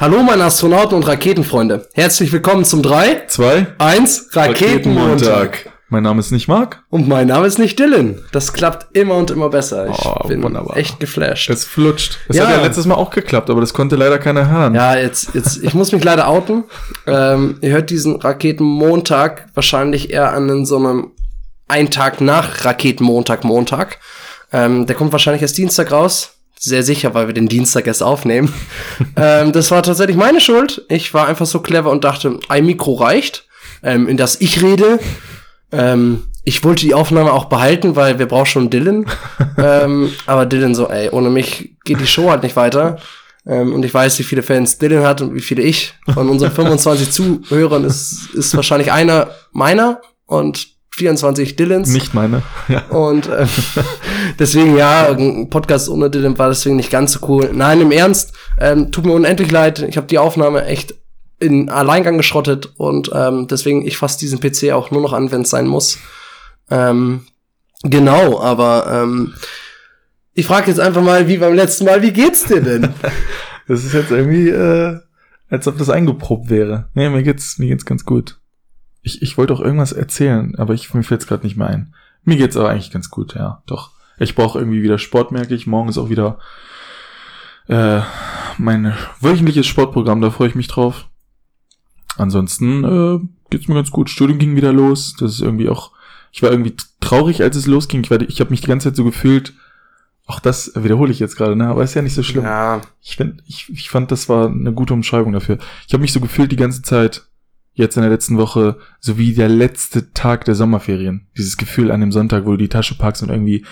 Hallo meine Astronauten und Raketenfreunde. Herzlich willkommen zum 3, 2, 1 Raketenmontag. Mein Name ist nicht Marc. Und mein Name ist nicht Dylan. Das klappt immer und immer besser. Ich Oh, bin wunderbar. echt geflasht. Es flutscht. Es Ja. hat ja letztes Mal auch geklappt, aber das konnte leider keiner hören. Ja, jetzt, jetzt, ich muss mich leider outen. Ähm, ihr hört diesen Raketenmontag wahrscheinlich eher an so einem einen Tag nach Raketenmontag, Montag. Ähm, der kommt wahrscheinlich erst Dienstag raus. Sehr sicher, weil wir den Dienstag erst aufnehmen. ähm, das war tatsächlich meine Schuld. Ich war einfach so clever und dachte, ein Mikro reicht, ähm, in das ich rede. Ähm, ich wollte die Aufnahme auch behalten, weil wir brauchen schon Dylan. ähm, aber Dylan so, ey, ohne mich geht die Show halt nicht weiter. Ähm, und ich weiß, wie viele Fans Dylan hat und wie viele ich. Von unseren 25 Zuhörern ist, ist wahrscheinlich einer meiner und 24 Dylans. Nicht meine. Ja. Und äh, deswegen, ja, ein Podcast ohne Dylan war deswegen nicht ganz so cool. Nein, im Ernst, ähm, tut mir unendlich leid. Ich habe die Aufnahme echt in Alleingang geschrottet und ähm, deswegen, ich fasse diesen PC auch nur noch an, wenn es sein muss. Ähm, genau, aber ähm, ich frage jetzt einfach mal, wie beim letzten Mal, wie geht's dir denn? Das ist jetzt irgendwie, äh, als ob das eingeprobt wäre. Nee, mir geht's, mir geht's ganz gut. Ich, ich wollte auch irgendwas erzählen, aber ich, mir fällt's gerade nicht mehr ein. Mir geht's aber eigentlich ganz gut, ja, doch. Ich brauche irgendwie wieder Sport, merke ich. Morgen ist auch wieder äh, mein wöchentliches Sportprogramm, da freue ich mich drauf. Ansonsten äh, geht's mir ganz gut. Studium ging wieder los. Das ist irgendwie auch. Ich war irgendwie traurig, als es losging. Ich, war, ich habe mich die ganze Zeit so gefühlt. Auch das wiederhole ich jetzt gerade, ne? Aber ist ja nicht so schlimm. ja, Ich, find, ich, ich fand, das war eine gute Umschreibung dafür. Ich habe mich so gefühlt die ganze Zeit, jetzt in der letzten Woche, so wie der letzte Tag der Sommerferien. Dieses Gefühl an dem Sonntag, wo du die Tasche packst und irgendwie,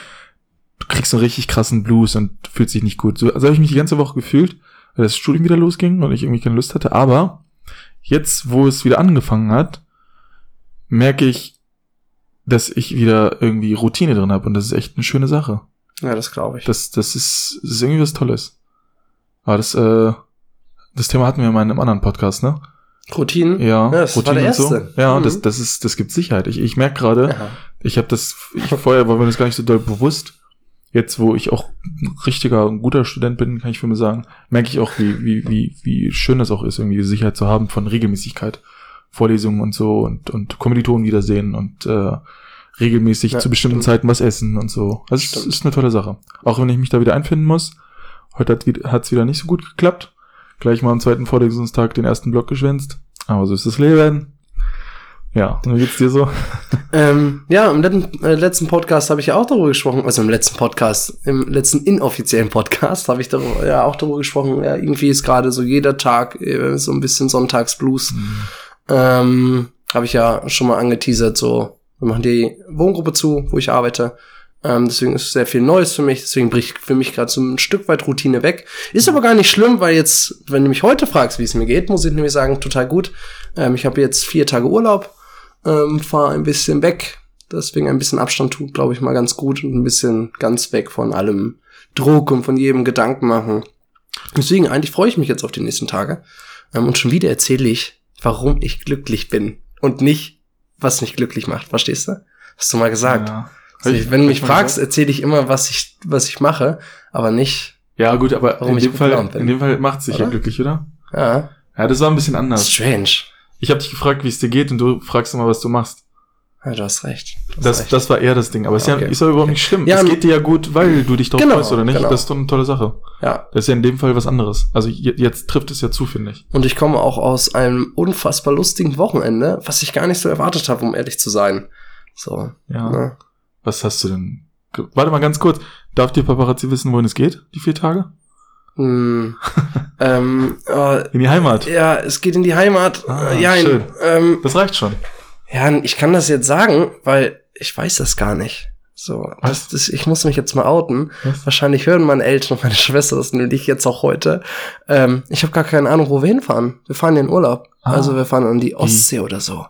du kriegst so einen richtig krassen Blues und fühlst dich nicht gut. So also habe ich mich die ganze Woche gefühlt, weil das Studium wieder losging und ich irgendwie keine Lust hatte. Aber jetzt, wo es wieder angefangen hat, merke ich, dass ich wieder irgendwie Routine drin habe und das ist echt eine schöne Sache. ja, das glaube ich. Das, das ist, das ist irgendwie was Tolles. Aber das, äh, das Thema hatten wir mal in einem anderen Podcast, ne? Routinen? Ja, das war der und so. erste. Ja, Mhm. das, das ist, das gibt Sicherheit. Ich, ich merke gerade, Ja. ich habe das, ich vorher war mir das gar nicht so doll bewusst. Jetzt, wo ich auch ein richtiger, ein guter Student bin, kann ich für mich sagen, merke ich auch, wie, wie, wie, wie schön das auch ist, irgendwie die Sicherheit zu haben von Regelmäßigkeit. Vorlesungen und so und, und Kommilitonen wiedersehen und äh, regelmäßig Ja, zu bestimmten stimmt. Zeiten was essen und so. Also es ist eine tolle Sache. Auch wenn ich mich da wieder einfinden muss. Heute hat hat's wieder nicht so gut geklappt. Gleich mal am zweiten Vorlesungstag den ersten Block geschwänzt. Aber so ist das Leben. Ja, und wie geht's dir so? Ähm, ja, im letzten, äh, letzten Podcast habe ich ja auch darüber gesprochen, also im letzten Podcast, im letzten inoffiziellen Podcast habe ich darüber, ja auch darüber gesprochen, ja, irgendwie ist gerade so jeder Tag äh, so ein bisschen Sonntagsblues. Ähm, habe ich ja schon mal angeteasert, so, wir machen die Wohngruppe zu, wo ich arbeite. Ähm, deswegen ist sehr viel Neues für mich, deswegen bricht für mich gerade so ein Stück weit Routine weg. Ist aber gar nicht schlimm, weil jetzt, wenn du mich heute fragst, wie es mir geht, muss ich nämlich sagen, total gut. Ähm, ich habe jetzt vier Tage Urlaub ähm, fahre ein bisschen weg. Deswegen ein bisschen Abstand tut, glaube ich, mal ganz gut und ein bisschen ganz weg von allem Druck und von jedem Gedanken machen. Deswegen eigentlich freue ich mich jetzt auf die nächsten Tage. Ähm, und schon wieder erzähle ich, warum ich glücklich bin und nicht, was mich glücklich macht. Verstehst du? Hast du mal gesagt. Ja. Also, ich- wenn du mich fragst, erzähle ich immer, was ich, was ich mache, aber nicht, Ja, gut, aber in dem, Fall, in dem Fall macht es sich ja glücklich, oder? ja, Ja, das war ein bisschen anders. strange. Ich habe dich gefragt, wie es dir geht und du fragst immer, was du machst. Ja, du hast recht. Du hast Das, recht. das war eher das Ding. Aber es ist, Okay. ja, ist ja überhaupt nicht schlimm. Ja, es geht dir ja gut, weil du dich drauf Genau, freust, oder nicht? genau. Das ist doch eine tolle Sache. ja, Das ist ja in dem Fall was anderes. Also je- jetzt trifft es ja zu, finde ich. Und ich komme auch aus einem unfassbar lustigen Wochenende, was ich gar nicht so erwartet habe, um ehrlich zu sein. So. Ja. Ne? Was hast du denn? Warte mal ganz kurz. Darf die Paparazzi wissen, wohin es geht? Die vier Tage? Hm. ähm, äh, In die Heimat. ja, es geht in die Heimat. Ah, ja, in, schön. ähm, Das reicht schon. ja, ich kann das jetzt sagen, weil ich weiß das gar nicht. So, das, das, ich muss mich jetzt mal outen. Was? Wahrscheinlich hören meine Eltern und meine Schwester das nämlich jetzt auch heute. Ähm, ich habe gar keine Ahnung, wo wir hinfahren. Wir fahren in den Urlaub. Ah. Also wir fahren an die Ostsee oder so.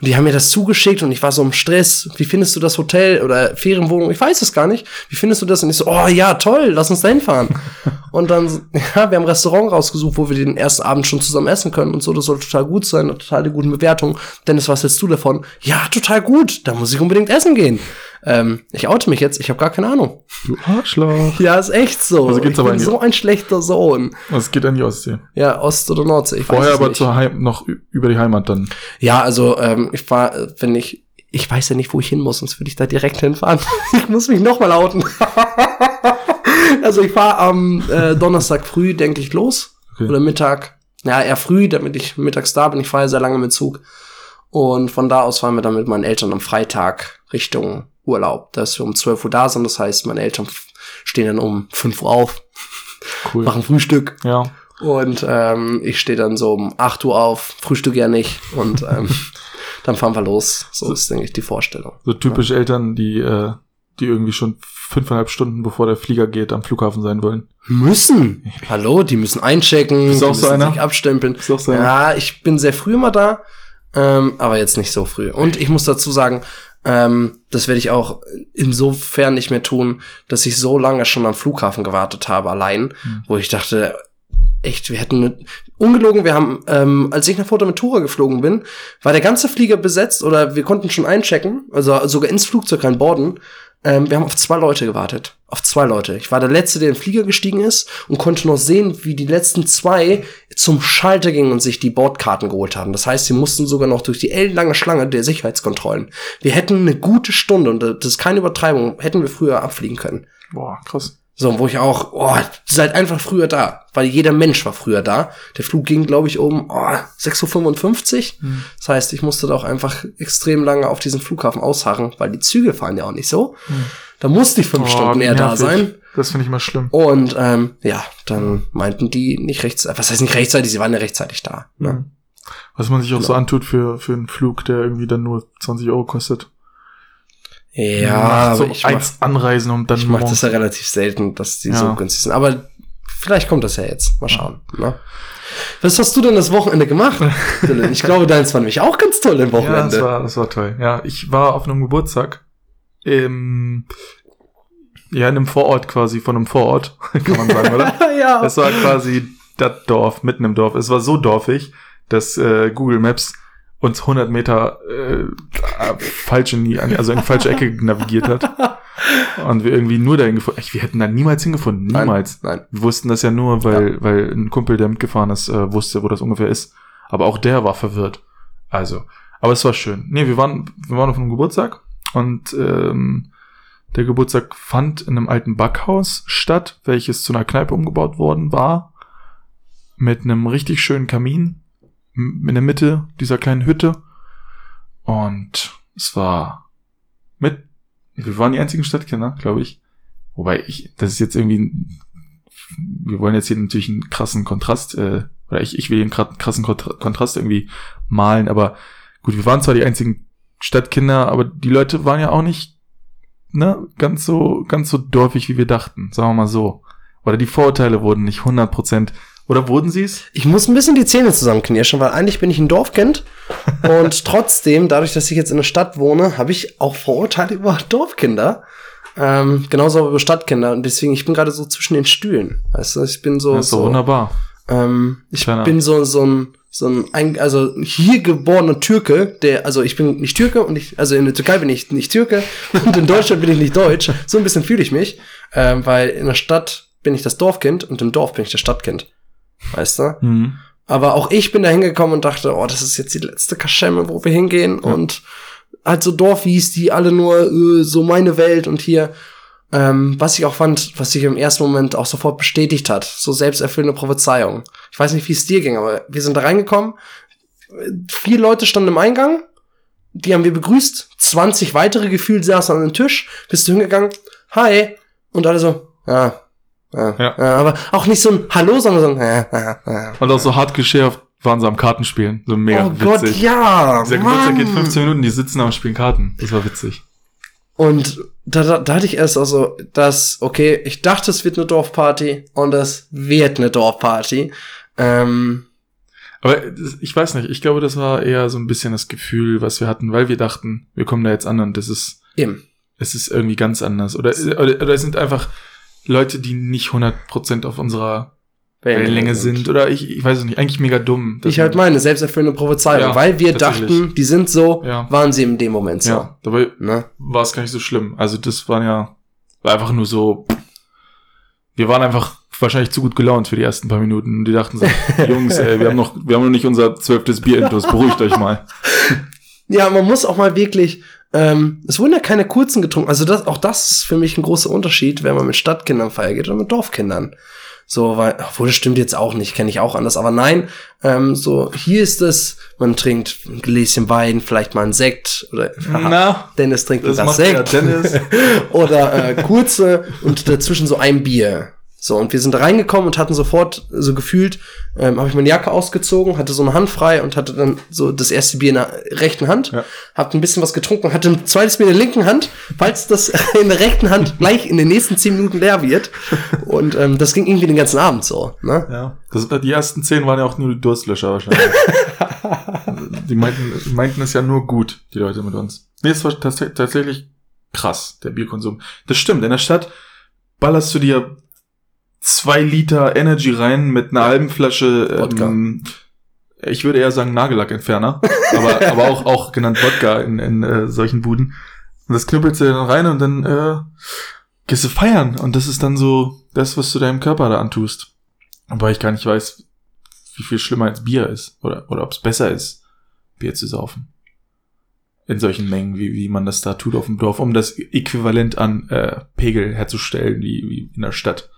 Und die haben mir das zugeschickt und ich war so im Stress. Wie findest du das Hotel oder Ferienwohnung? Ich weiß es gar nicht. Wie findest du das? Und ich so, oh ja, toll, lass uns da hinfahren. und dann, ja, wir haben ein Restaurant rausgesucht, wo wir den ersten Abend schon zusammen essen können und so. Das soll total gut sein, eine total gute Bewertung. Dennis, was hältst du davon? Ja, total gut. Da muss ich unbedingt essen gehen. Ähm, ich oute mich jetzt, ich habe gar keine Ahnung. Du Arschloch. Ja, ist echt so. Also geht's ich aber bin so ein schlechter Sohn. Es geht an die Ostsee. Ja, Ost- oder Nordsee. Ich Vorher aber zur Heim noch über die Heimat dann. Ja, also ähm, ich war, äh, wenn ich, ich weiß ja nicht, wo ich hin muss, sonst würde ich da direkt hinfahren. ich muss mich nochmal outen. also ich fahre am äh, Donnerstag früh, denke ich, los. Okay. Oder Mittag. Ja, eher früh, damit ich mittags da bin. Ich fahre ja sehr lange mit Zug. Und von da aus fahren wir dann mit meinen Eltern am Freitag Richtung Urlaub. Dass wir um 12 Uhr da sind. Das heißt, meine Eltern stehen dann um 5 Uhr auf, Cool. machen Frühstück. Ja. Und ähm, ich stehe dann so um 8 Uhr auf, frühstück ja nicht. Und ähm, dann fahren wir los. So ist, denke ich, die Vorstellung. So typisch Eltern, die, äh, die irgendwie schon fünfeinhalb Stunden bevor der Flieger geht am Flughafen sein wollen. Müssen. Hallo, die müssen einchecken, Bist die auch so müssen einer? sich abstempeln. Ist auch so einer? Ja, ich bin sehr früh immer da, ähm, aber jetzt nicht so früh. Und ich muss dazu sagen, ähm, das werde ich auch insofern nicht mehr tun, dass ich so lange schon am Flughafen gewartet habe, allein, Hm. wo ich dachte, echt, wir hätten eine, ungelogen, wir haben, ähm, als ich nach Fuerteventura geflogen bin, war der ganze Flieger besetzt oder wir konnten schon einchecken, also sogar ins Flugzeug reinborden. Ähm, wir haben auf zwei Leute gewartet. Auf zwei Leute. Ich war der Letzte, der in den Flieger gestiegen ist und konnte noch sehen, wie die letzten zwei zum Schalter gingen und sich die Bordkarten geholt haben. Das heißt, sie mussten sogar noch durch die ellenlange Schlange der Sicherheitskontrollen. Wir hätten eine gute Stunde, und das ist keine Übertreibung, hätten wir früher abfliegen können. Boah, krass. So, wo ich auch, oh, seid einfach früher da. Weil jeder Mensch war früher da. Der Flug ging, glaube ich, um oh, 6.55 Uhr. Hm. Das heißt, ich musste da auch einfach extrem lange auf diesem Flughafen ausharren, weil die Züge fahren ja auch nicht so. Da musste ich fünf Oh, Stunden eher da sein. Das finde ich mal schlimm. Und ähm, ja, dann meinten die nicht rechtzeitig, was heißt nicht rechtzeitig, sie waren ja rechtzeitig da. Ne? Mhm. Was man sich auch so Genau. antut für, für einen Flug, der irgendwie dann nur 20 Euro kostet. Ja, so ich mach, eins anreisen und dann ich mach das ja relativ selten, dass die Ja. so günstig sind. Aber vielleicht kommt das ja jetzt. Mal schauen. Ne? Was hast du denn das Wochenende gemacht? Ich glaube, deins war nämlich auch ganz toll im Ja, Wochenende. das war, das war toll. Ja, ich war auf einem Geburtstag im, ja, in einem Vorort quasi, von einem Vorort, kann man sagen, oder? ja. Es war quasi das Dorf, mitten im Dorf. Es war so dorfig, dass äh, Google Maps uns 100 Meter äh, falsch in die, also in die falsche Ecke navigiert hat. Und wir irgendwie nur dahin gefunden. Wir hätten da niemals hingefunden. Nein, Niemals. Nein. Wir wussten das ja nur, weil, weil ein Kumpel, der mitgefahren ist, äh, wusste, wo das ungefähr ist. Aber auch der war verwirrt. Also, aber es war schön. Nee, wir waren, wir waren auf einem Geburtstag und ähm, der Geburtstag fand in einem alten Backhaus statt, welches zu einer Kneipe umgebaut worden war. Mit einem richtig schönen Kamin in der Mitte dieser kleinen Hütte. Und es war mit, wir waren die einzigen Stadtkinder, glaube ich. Wobei ich, das ist jetzt irgendwie, wir wollen jetzt hier natürlich einen krassen Kontrast, äh, oder ich, ich will den kra- krassen Kontra- Kontrast irgendwie malen, aber gut, wir waren zwar die einzigen Stadtkinder, aber die Leute waren ja auch nicht, ne, ganz so, ganz so dorfig, wie wir dachten, sagen wir mal so. Oder die Vorurteile wurden nicht 100 Prozent, oder wurden sie es? Ich muss ein bisschen die Zähne zusammenknirschen, weil eigentlich bin ich ein Dorfkind. und trotzdem, dadurch, dass ich jetzt in der Stadt wohne, habe ich auch Vorurteile über Dorfkinder. Ähm, genauso über Stadtkinder. Und deswegen, ich bin gerade so zwischen den Stühlen. Weißt du, ich bin so. Das ist doch so wunderbar. ähm, ich Kleiner- bin so, so ein, so ein, also hier geborener Türke, der, also ich bin nicht Türke und ich, also in der Türkei bin ich nicht Türke und in Deutschland bin ich nicht Deutsch. So ein bisschen fühle ich mich, ähm, weil in der Stadt bin ich das Dorfkind und im Dorf bin ich das Stadtkind. Weißt du? Mhm. Aber auch ich bin da hingekommen und dachte, oh, das ist jetzt die letzte Kaschemme, wo wir hingehen. Ja. Und halt so Dorfies, die alle nur äh, so meine Welt und hier, ähm, was ich auch fand, was sich im ersten Moment auch sofort bestätigt hat, so selbsterfüllende Prophezeiung. Ich weiß nicht, wie es dir ging, aber wir sind da reingekommen. Vier Leute standen im Eingang, die haben wir begrüßt. 20 weitere gefühlt saßen an dem Tisch. Bist du hingegangen? Hi. Und alle so, ja, ja, Ja. ja. aber auch nicht so ein Hallo, sondern so ein, ja, ja, ja. Und auch so hart geschärft waren sie am Kartenspielen. So mega oh witzig. Gott, ja. Dieser Geburtstag geht Mann. 15 Minuten, die sitzen da und spielen Karten. Das war witzig. Und da, da, da hatte ich erst also, dass, okay, ich dachte, es wird eine Dorfparty und es wird eine Dorfparty. Ähm, Aber das- ich weiß nicht, ich glaube, das war eher so ein bisschen das Gefühl, was wir hatten, weil wir dachten, wir kommen da jetzt an und das ist, eben. es ist irgendwie ganz anders. Oder, oder, oder es sind einfach Leute, die nicht 100% auf unserer Wellenlänge sind. Oder ich, ich weiß es nicht, eigentlich mega dumm. Ich halt meine, selbsterfüllende Prophezeiung. Ja, weil wir dachten, die sind so, Ja. waren sie in dem Moment so. Ja, dabei Ne? war es gar nicht so schlimm. Also das waren ja war einfach nur so. Wir waren einfach wahrscheinlich zu gut gelaunt für die ersten paar Minuten. Und die dachten so, Jungs, ey, wir haben noch, wir haben noch nicht unser zwölftes Bier intus, beruhigt euch mal. Ja, man muss auch mal wirklich, ähm, es wurden ja keine kurzen getrunken. Also das, auch das ist für mich ein großer Unterschied, wenn man mit Stadtkindern feiern geht oder mit Dorfkindern. So, weil, obwohl das stimmt jetzt auch nicht, kenne ich auch anders. Aber nein, ähm, so, hier ist es, man trinkt ein Gläschen Wein, vielleicht mal einen Sekt oder Na, Dennis trinkt das das Sekt. ja Dennis. oder äh, kurze und dazwischen so ein Bier. So, und wir sind da reingekommen und hatten sofort so gefühlt, ähm, habe ich meine Jacke ausgezogen, hatte so eine Hand frei und hatte dann so das erste Bier in der rechten Hand, Ja. hab ein bisschen was getrunken, hatte ein zweites Bier in der linken Hand, falls das in der rechten Hand gleich in den nächsten zehn Minuten leer wird. Und ähm, das ging irgendwie den ganzen Abend so. Ne? Ja. Das, die ersten zehn waren ja auch nur die Durstlöscher wahrscheinlich. die meinten, meinten es ja nur gut, die Leute mit uns. Nee, es war tats tatsächlich krass, der Bierkonsum. Das stimmt, in der Stadt ballerst du dir zwei Liter Energy rein mit einer halben Flasche, ähm, ich würde eher sagen Nagellackentferner, aber, aber auch, auch genannt Wodka in, in äh, solchen Buden. Und das knüppelst du dann rein und dann äh, gehst du feiern. Und das ist dann so das, was du deinem Körper da antust. Wobei ich gar nicht weiß, wie viel schlimmer als Bier ist. Oder, oder ob es besser ist, Bier zu saufen. In solchen Mengen, wie, wie man das da tut auf dem Dorf, um das Äquivalent an äh, Pegel herzustellen, wie, wie in der Stadt.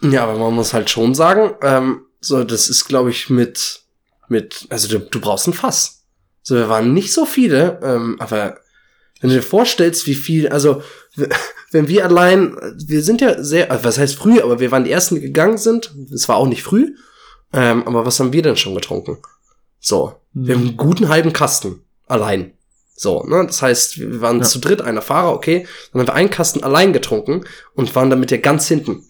Ja, aber man muss halt schon sagen, ähm, so, das ist, glaube ich, mit, mit, also du, du brauchst ein Fass. So, wir waren nicht so viele, ähm, aber wenn du dir vorstellst, wie viel, also, wenn wir allein, wir sind ja sehr, also was heißt früh, aber wir waren die Ersten, die gegangen sind. Es war auch nicht früh. Ähm, aber was haben wir denn schon getrunken? So, wir haben einen guten halben Kasten allein. So, ne? Das heißt, wir waren Ja. zu dritt, einer Fahrer, okay. Dann haben wir einen Kasten allein getrunken und waren damit ja ganz hinten.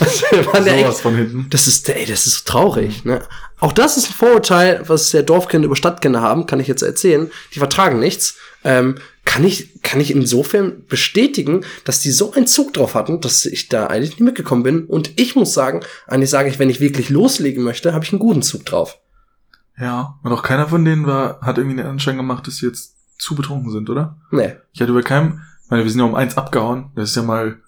Also waren echt, von hinten. das ist, ey, das ist traurig, ne? Auch das ist ein Vorurteil, was der Dorfkinder über Stadtkinder haben, kann ich jetzt erzählen. Die vertragen nichts. Ähm, kann ich, kann ich insofern bestätigen, dass die so einen Zug drauf hatten, dass ich da eigentlich nicht mitgekommen bin. Und ich muss sagen, eigentlich sage ich, wenn ich wirklich loslegen möchte, habe ich einen guten Zug drauf. Ja, und auch keiner von denen war, hat irgendwie den Anschein gemacht, dass sie jetzt zu betrunken sind, oder? Nee. Ich hatte bei keinem, ich meine, wir sind ja um eins abgehauen. Das ist ja mal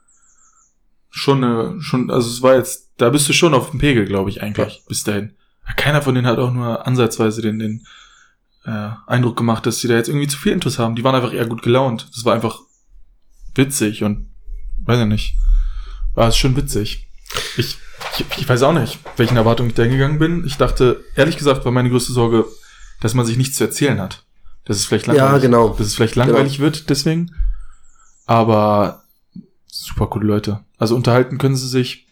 schon eine, schon, also es war jetzt, da bist du schon auf dem Pegel, glaube ich, eigentlich, bis dahin. Keiner von denen hat auch nur ansatzweise den, den äh, Eindruck gemacht, dass sie da jetzt irgendwie zu viel Intus haben. Die waren einfach eher gut gelaunt. Das war einfach witzig und weiß ich nicht. War es schon witzig. Ich, ich, ich weiß auch nicht, welchen Erwartungen ich da hingegangen bin. Ich dachte, ehrlich gesagt, war meine größte Sorge, dass man sich nichts zu erzählen hat. Dass es vielleicht langweilig, Ja, genau. dass es vielleicht langweilig wird, deswegen. Aber super coole Leute. Also unterhalten können sie sich.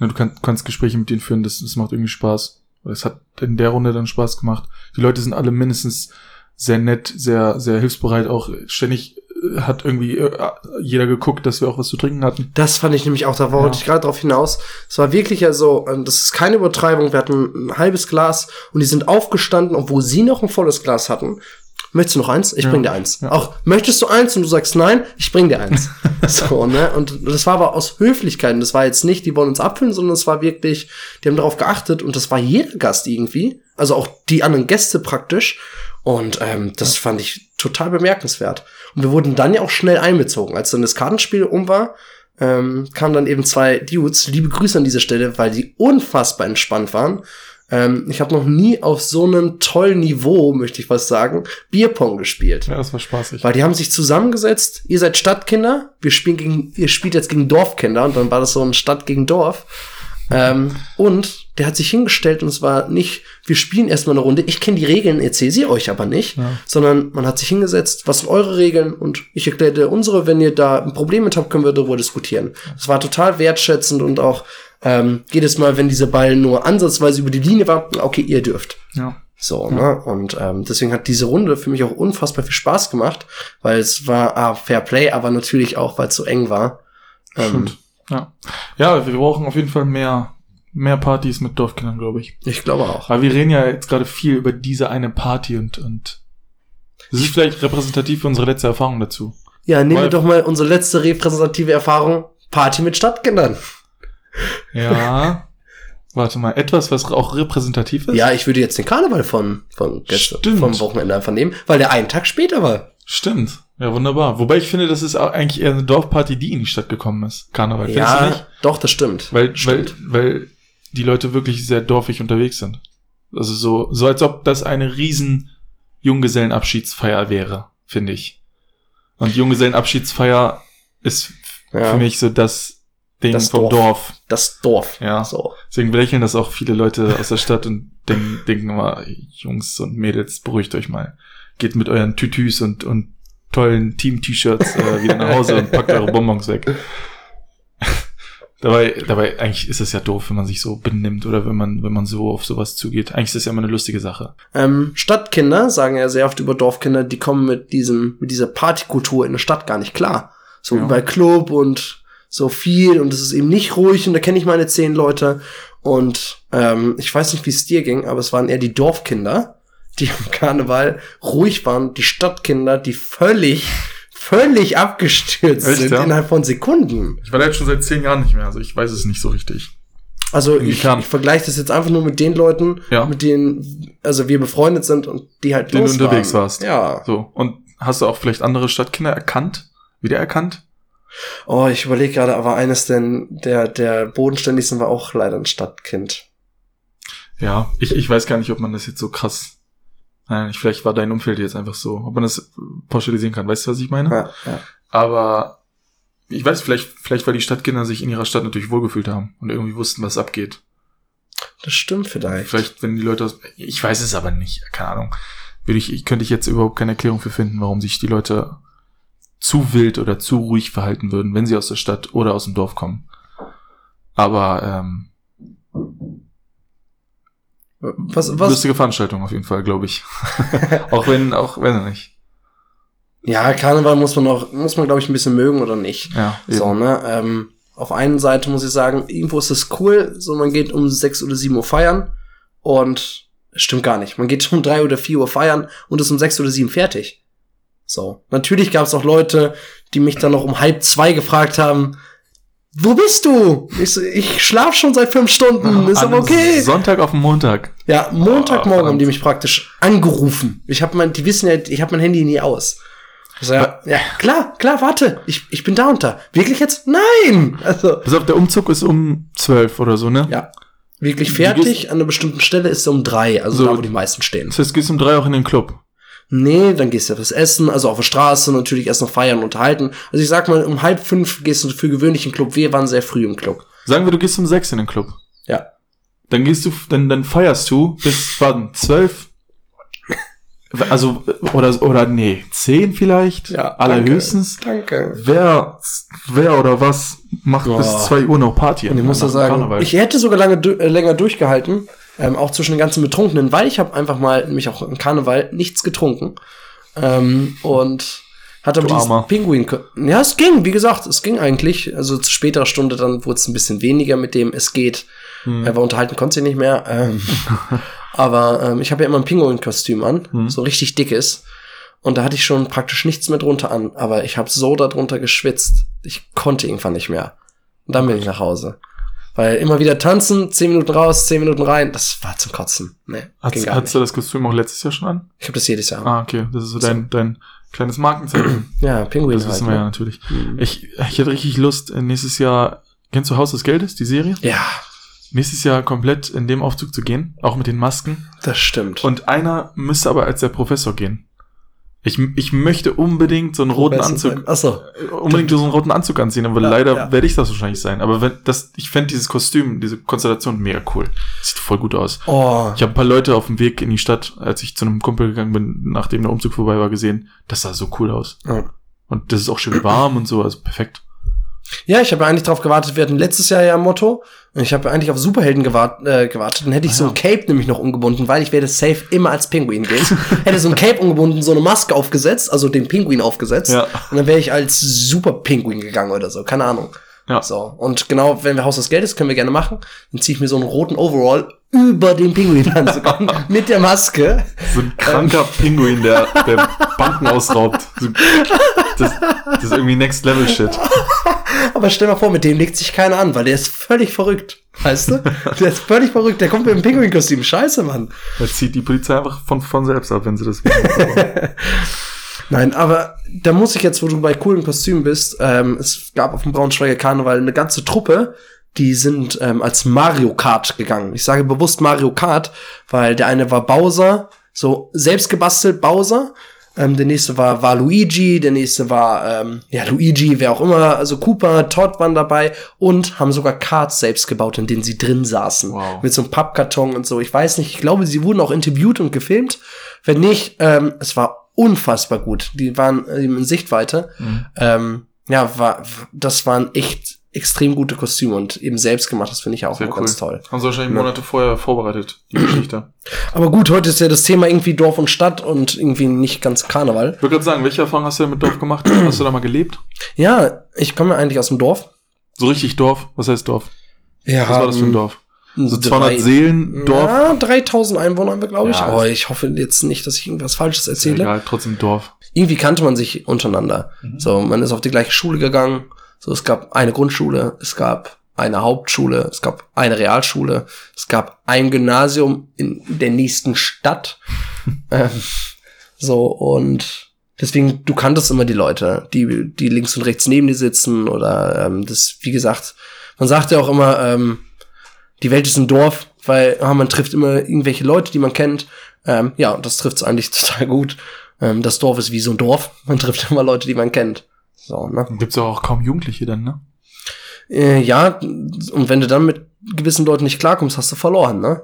Ja, Du kannst, kannst Gespräche mit denen führen, das, das macht irgendwie Spaß. Es hat in der Runde dann Spaß gemacht. Die Leute sind alle mindestens sehr nett, sehr, sehr hilfsbereit. Auch ständig äh, hat irgendwie äh, jeder geguckt, dass wir auch was zu trinken hatten. Das fand ich nämlich auch, da wollte Ja. ich gerade drauf hinaus. Es war wirklich ja so, das ist keine Übertreibung, wir hatten ein halbes Glas und die sind aufgestanden, obwohl sie noch ein volles Glas hatten. Möchtest du noch eins? Ich Ja. bring dir eins. Ja. Auch, möchtest du eins? Und du sagst nein, ich bring dir eins. so, ne? Und das war aber aus Höflichkeit. Und Das war jetzt nicht, die wollen uns abfüllen, sondern es war wirklich, die haben darauf geachtet und das war jeder Gast irgendwie. Also auch die anderen Gäste praktisch. Und ähm, das fand ich total bemerkenswert. Und wir wurden dann ja auch schnell einbezogen. Als dann das Kartenspiel um war, ähm, kamen dann eben zwei Dudes. Liebe Grüße an dieser Stelle, weil die unfassbar entspannt waren. Ähm, ich habe noch nie auf so einem tollen Niveau, möchte ich was sagen, Bierpong gespielt. Ja, das war spaßig. Weil die haben sich zusammengesetzt, ihr seid Stadtkinder, wir spielen gegen, ihr spielt jetzt gegen Dorfkinder und dann war das so ein Stadt gegen Dorf. Ähm, und der hat sich hingestellt und es war nicht, wir spielen erstmal eine Runde, ich kenne die Regeln, erzähle sie euch aber nicht, Ja. sondern man hat sich hingesetzt, was sind eure Regeln und ich erkläre dir unsere, wenn ihr da ein Problem mit habt, können wir darüber diskutieren. Es war total wertschätzend und auch ähm, jedes Mal, wenn dieser Ball nur ansatzweise über die Linie war, okay, ihr dürft. Ja. So, ne? Und ähm, deswegen hat diese Runde für mich auch unfassbar viel Spaß gemacht, weil es war ah, Fair Play, aber natürlich auch, weil es so eng war. Ähm, Stimmt. Ja. Ja, wir brauchen auf jeden Fall mehr, mehr Partys mit Dorfkindern, glaube ich. ich glaube auch. Aber wir reden ja jetzt gerade viel über diese eine Party und, und das ist vielleicht repräsentativ für unsere letzte Erfahrung dazu. Ja, nehmen wir Weil- doch mal unsere letzte repräsentative Erfahrung, Party mit Stadtkindern. Ja. Warte mal, etwas, was auch repräsentativ ist? Ja, ich würde jetzt den Karneval von, von gestern, Stimmt. vom Wochenende einfach nehmen, weil der einen Tag später war. Stimmt. Ja, wunderbar. Wobei ich finde, das ist auch eigentlich eher eine Dorfparty, die in die Stadt gekommen ist. Karneval. Findest du nicht? Ja, doch, das stimmt. Weil, weil, Stimmt. weil die Leute wirklich sehr dorfig unterwegs sind. Also so, so als ob das eine riesen Junggesellenabschiedsfeier wäre, finde ich. Und Junggesellenabschiedsfeier ist Ja. für mich so das Ding Das vom Dorf. Dorf. Das Dorf. Ja. So. Deswegen lächeln das auch viele Leute aus der Stadt und denken, denken immer, Jungs und Mädels, beruhigt euch mal. Geht mit euren Tütüs und, und tollen Team-T-Shirts äh, wieder nach Hause und packt eure Bonbons weg. dabei, dabei, eigentlich ist es ja doof, wenn man sich so benimmt oder wenn man, wenn man so auf sowas zugeht. Eigentlich ist das ja immer eine lustige Sache. Ähm, Stadtkinder sagen ja sehr oft über Dorfkinder, die kommen mit diesem, mit dieser Partykultur in der Stadt gar nicht klar. So Ja. überall Club und so viel und es ist eben nicht ruhig und da kenne ich meine zehn Leute und ähm, ich weiß nicht, wie es dir ging, aber es waren eher die Dorfkinder, die am Karneval ruhig waren, die Stadtkinder, die völlig, völlig abgestürzt Echt, sind ja? innerhalb von Sekunden. Ich war da jetzt schon seit zehn Jahren nicht mehr, also ich weiß es nicht so richtig. Also ich, ich vergleiche das jetzt einfach nur mit den Leuten, Ja. mit denen also wir befreundet sind und die halt du los unterwegs waren. warst. Ja. So. Und hast du auch vielleicht andere Stadtkinder erkannt? Wiedererkannt? Oh, ich überlege gerade, aber eines denn der der bodenständigsten war auch leider ein Stadtkind. Ja, ich, ich weiß gar nicht, ob man das jetzt so krass. Nein, ich, vielleicht war dein Umfeld jetzt einfach so, ob man das pauschalisieren kann. Weißt du, was ich meine? Ja, ja. Aber ich weiß, vielleicht, vielleicht, weil die Stadtkinder sich in ihrer Stadt natürlich wohlgefühlt haben und irgendwie wussten, was abgeht. Das stimmt vielleicht. Vielleicht, wenn die Leute aus, ich weiß es aber nicht, keine Ahnung. Würde ich könnte ich jetzt überhaupt keine Erklärung für finden, warum sich die Leute zu wild oder zu ruhig verhalten würden, wenn sie aus der Stadt oder aus dem Dorf kommen. Aber ähm, Was was lustige Veranstaltung auf jeden Fall, glaube ich. auch wenn, auch wenn er nicht. Ja, Karneval muss man auch muss man glaube ich ein bisschen mögen oder nicht. Ja, eben. So, ne? Ähm, auf einen Seite muss ich sagen, irgendwo ist es cool, so man geht um sechs oder sieben Uhr feiern und es stimmt gar nicht. Man geht um drei oder vier Uhr feiern und ist um sechs oder sieben fertig. So. Natürlich gab es auch Leute, die mich dann noch um halb zwei gefragt haben, wo bist du? Ich, so, ich schlaf schon seit fünf Stunden, ist aber okay. Sonntag auf den Montag. Ja, Montagmorgen Oh, haben die mich praktisch angerufen. Ich habe mein, die wissen ja, ich habe mein Handy nie aus. Ich so, ja, ja, klar, klar, warte, ich, ich bin da und da. Wirklich jetzt? Nein! Also, Pass auf, der Umzug ist um zwölf oder so, ne? ja. Wirklich fertig, an einer bestimmten Stelle ist es um drei, also So. da, wo die meisten stehen. Das heißt, gehst um drei auch in den Club. Nee, dann gehst du was essen, also auf der Straße natürlich erst noch feiern und unterhalten. Also ich sag mal, um halb fünf gehst du für gewöhnlich in den Club. Wir waren sehr früh im Club. Sagen wir, du gehst um sechs in den Club. Ja. Dann gehst du, dann, dann feierst du bis, warten, zwölf? Also, oder, oder, nee, zehn vielleicht? Allerhöchstens. Danke. Wer, wer oder was macht Boah. bis zwei Uhr noch Party? Und ich muss dem sagen, Karneval? ich hätte sogar lange äh, länger durchgehalten, ähm, auch zwischen den ganzen Betrunkenen, weil ich habe einfach mal, nämlich auch im Karneval, nichts getrunken. Ähm, und hatte aber dieses. Pinguin. Ja, es ging, wie gesagt, es ging eigentlich. Also zu späterer Stunde dann wurde es ein bisschen weniger mit dem es geht. Hm. Er war unterhalten, konnte sie nicht mehr. Ähm, aber ähm, ich habe ja immer ein Pinguin-Kostüm an, Hm. so richtig dickes. Und da hatte ich schon praktisch nichts mehr drunter an. Aber ich habe so darunter geschwitzt. Ich konnte irgendwann nicht mehr. Und dann bin ich nach Hause. Weil immer wieder tanzen, zehn Minuten raus, zehn Minuten rein, das war zum Kotzen. Nee, ging Hast, gar hast nicht. du das Kostüm auch letztes Jahr schon an? Ich habe das jedes Jahr. Ah, okay. Das ist so dein, dein kleines Markenzeichen. Ja, Pinguin Das halt. wissen wir ja ne? natürlich. Mhm. Ich, ich hätte richtig Lust, äh, nächstes Jahr, kennst du Haus des Geldes, die Serie? Ja, Nächstes Jahr komplett in dem Aufzug zu gehen, auch mit den Masken. das stimmt. Und einer müsste aber als der Professor gehen. Ich, ich möchte unbedingt so einen roten Anzug, Achso. äh, unbedingt so einen roten Anzug anziehen, aber Ja, leider ja. werde ich das wahrscheinlich sein. Aber wenn das, ich fände dieses Kostüm, diese Konstellation mega cool. Sieht voll gut aus. Oh, Ich habe ein paar Leute auf dem Weg in die Stadt, als ich zu einem Kumpel gegangen bin, nachdem der Umzug vorbei war, gesehen. Das sah so cool aus. Ja. Und das ist auch schön warm und so, also perfekt. Ja, ich habe eigentlich drauf gewartet. Wir hatten letztes Jahr ja ein Motto. Und ich habe eigentlich auf Superhelden gewart äh, gewartet. Dann hätte ich Ah, so ein Cape nämlich noch umgebunden, weil ich werde safe immer als Pinguin gehen. hätte so ein Cape umgebunden, so eine Maske aufgesetzt, also den Pinguin aufgesetzt. Ja. Und dann wäre ich als Super Pinguin gegangen oder so. Keine Ahnung. Ja. So. Und genau, wenn wir Haus des Geldes, können wir gerne machen. Dann ziehe ich mir so einen roten Overall über den Pinguin anzukommen. mit der Maske. So ein kranker Pinguin, der, der Banken ausraubt. Das, das ist irgendwie Next Level Shit. Aber stell mal vor, mit dem legt sich keiner an, weil der ist völlig verrückt. Weißt du? Der ist völlig verrückt. Der kommt mit dem Pinguin-Kostüm. Scheiße, Mann. Da zieht die Polizei einfach von, von selbst ab, wenn sie das machen. Nein, aber da muss ich jetzt, wo du bei coolen Kostümen bist, ähm, es gab auf dem Braunschweiger Karneval eine ganze Truppe, die sind ähm, als Mario Kart gegangen. Ich sage bewusst Mario Kart, weil der eine war Bowser, so selbst gebastelt Bowser. Ähm, der nächste war, war Luigi, der nächste war, ähm, ja, Luigi, wer auch immer, also Cooper, Todd waren dabei und haben sogar Karts selbst gebaut, in denen sie drin saßen. Wow. Mit so einem Pappkarton und so. Ich weiß nicht, ich glaube, sie wurden auch interviewt und gefilmt. Wenn nicht, ähm, es war unfassbar gut. Die waren ähm, in Sichtweite. Mhm. Ähm, ja, war, das waren echt extrem gute Kostüme und eben selbst gemacht. Das finde ich auch Sehr cool. ganz toll. Haben sie wahrscheinlich Ja. Monate vorher vorbereitet, die Geschichte. Aber gut, heute ist ja das Thema irgendwie Dorf und Stadt und irgendwie nicht ganz Karneval. Ich würde gerade sagen, welche Erfahrung hast du denn mit Dorf gemacht? Hast du da mal gelebt? Ja, ich komme eigentlich aus dem Dorf. So richtig Dorf? Was heißt Dorf? Ja, Was war das für ein Dorf? So 200 Seelen Dorf? Ja, 3000 Einwohner haben wir, glaube ich. Ja. Aber ich hoffe jetzt nicht, dass ich irgendwas Falsches erzähle. Egal, trotzdem Dorf. irgendwie kannte man sich untereinander. Mhm. So, man ist auf die gleiche Schule gegangen. So, es gab eine Grundschule, es gab eine Hauptschule, es gab eine Realschule, es gab ein Gymnasium in der nächsten Stadt. ähm, so, und deswegen, du kanntest immer die Leute, die, die links und rechts neben dir sitzen oder ähm, das, wie gesagt, man sagt ja auch immer, ähm, die Welt ist ein Dorf, weil ah, man trifft immer irgendwelche Leute, die man kennt. Ähm, ja, und das trifft eigentlich total gut. Ähm, das Dorf ist wie so ein Dorf. Man trifft immer Leute, die man kennt. So, ne? Gibt's ja auch kaum Jugendliche dann, ne? Äh, ja, und wenn du dann mit gewissen Leuten nicht klarkommst, hast du verloren, ne?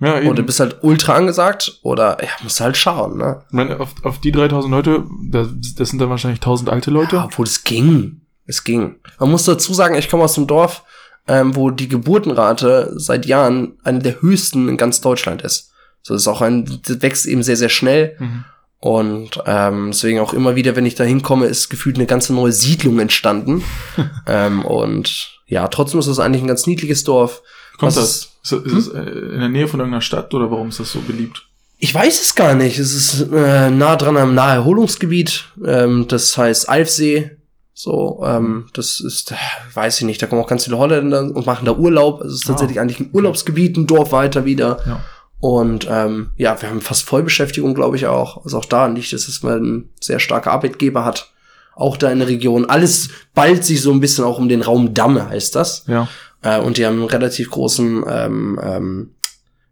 Ja, eben. Du bist halt ultra angesagt oder ja, musst halt schauen, ne? Ich meine, auf, auf die 3000 Leute, das, das sind dann wahrscheinlich 1000 alte Leute. Ja, obwohl es ging. Es ging. Man muss dazu sagen, ich komme aus einem Dorf, ähm, wo die Geburtenrate seit Jahren eine der höchsten in ganz Deutschland ist. So das ist auch ein, das wächst eben sehr, sehr schnell. Mhm. Und ähm, deswegen auch immer wieder, wenn ich da hinkomme, ist gefühlt eine ganze neue Siedlung entstanden. ähm, und ja, trotzdem ist es eigentlich ein ganz niedliches Dorf. Kommt das? Ist, ist es äh, in der Nähe von irgendeiner Stadt oder warum ist das so beliebt? Ich weiß es gar nicht. Es ist äh, nah dran am Naherholungsgebiet. Ähm, das heißt Alfsee. So, ähm, das ist, äh, weiß ich nicht, da kommen auch ganz viele Holländer und machen da Urlaub. Es ist Ah. tatsächlich eigentlich ein Urlaubsgebiet, ein Dorf weiter wieder. Ja. Und ähm, ja, wir haben fast Vollbeschäftigung, glaube ich auch. Also auch da liegt es, dass man einen sehr starker Arbeitgeber hat. Auch da in der Region. Alles ballt sich so ein bisschen auch um den Raum Damme, heißt das. Ja. Äh, und die haben einen relativ großen, ähm, ähm,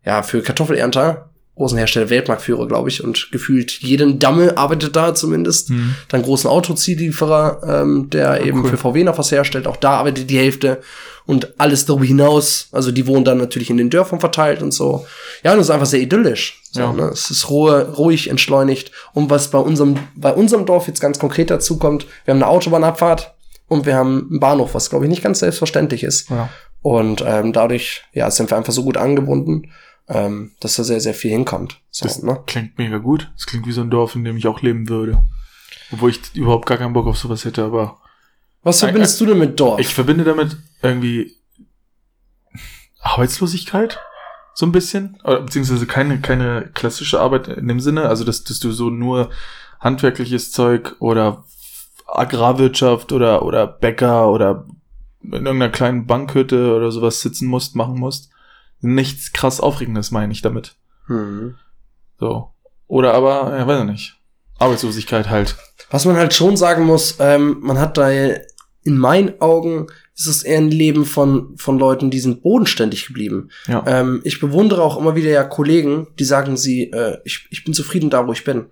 ja, für Kartoffelernter, großen Hersteller, Weltmarktführer, glaube ich, und gefühlt jeden Damme arbeitet da zumindest. Mhm. Dann großen Autozulieferer, ähm, der eben cool. für VW noch was herstellt, auch da arbeitet die Hälfte und alles darüber hinaus. Also die wohnen dann natürlich in den Dörfern verteilt und so. Ja, und es ist einfach sehr idyllisch. So, Ja. ne? Es ist ruhe, ruhig, entschleunigt. Und was bei unserem, bei unserem Dorf jetzt ganz konkret dazu kommt, wir haben eine Autobahnabfahrt und wir haben einen Bahnhof, was glaube ich nicht ganz selbstverständlich ist. Ja. Und ähm, dadurch, ja, sind wir einfach so gut angebunden, ähm, dass da sehr, sehr viel hinkommt. So, Das ne? klingt mega gut. Das klingt wie so ein Dorf, in dem ich auch leben würde. Obwohl ich überhaupt gar keinen Bock auf sowas hätte, aber Was verbindest du denn mit Dorf? ich verbinde damit irgendwie Arbeitslosigkeit. So ein bisschen. Oder, beziehungsweise keine, keine klassische Arbeit in dem Sinne. Also, dass, dass du so nur handwerkliches Zeug oder Agrarwirtschaft oder, oder Bäcker oder in irgendeiner kleinen Bankhütte oder sowas sitzen musst, machen musst. Nichts krass Aufregendes meine ich damit. hm. So. Oder aber, ja, weiß ich nicht. Arbeitslosigkeit halt. Was man halt schon sagen muss, ähm, man hat da in meinen Augen ist es eher ein Leben von, von Leuten, die sind bodenständig geblieben. Ja. Ähm, ich bewundere auch immer wieder ja Kollegen, die sagen sie, äh, ich, ich bin zufrieden da, wo ich bin.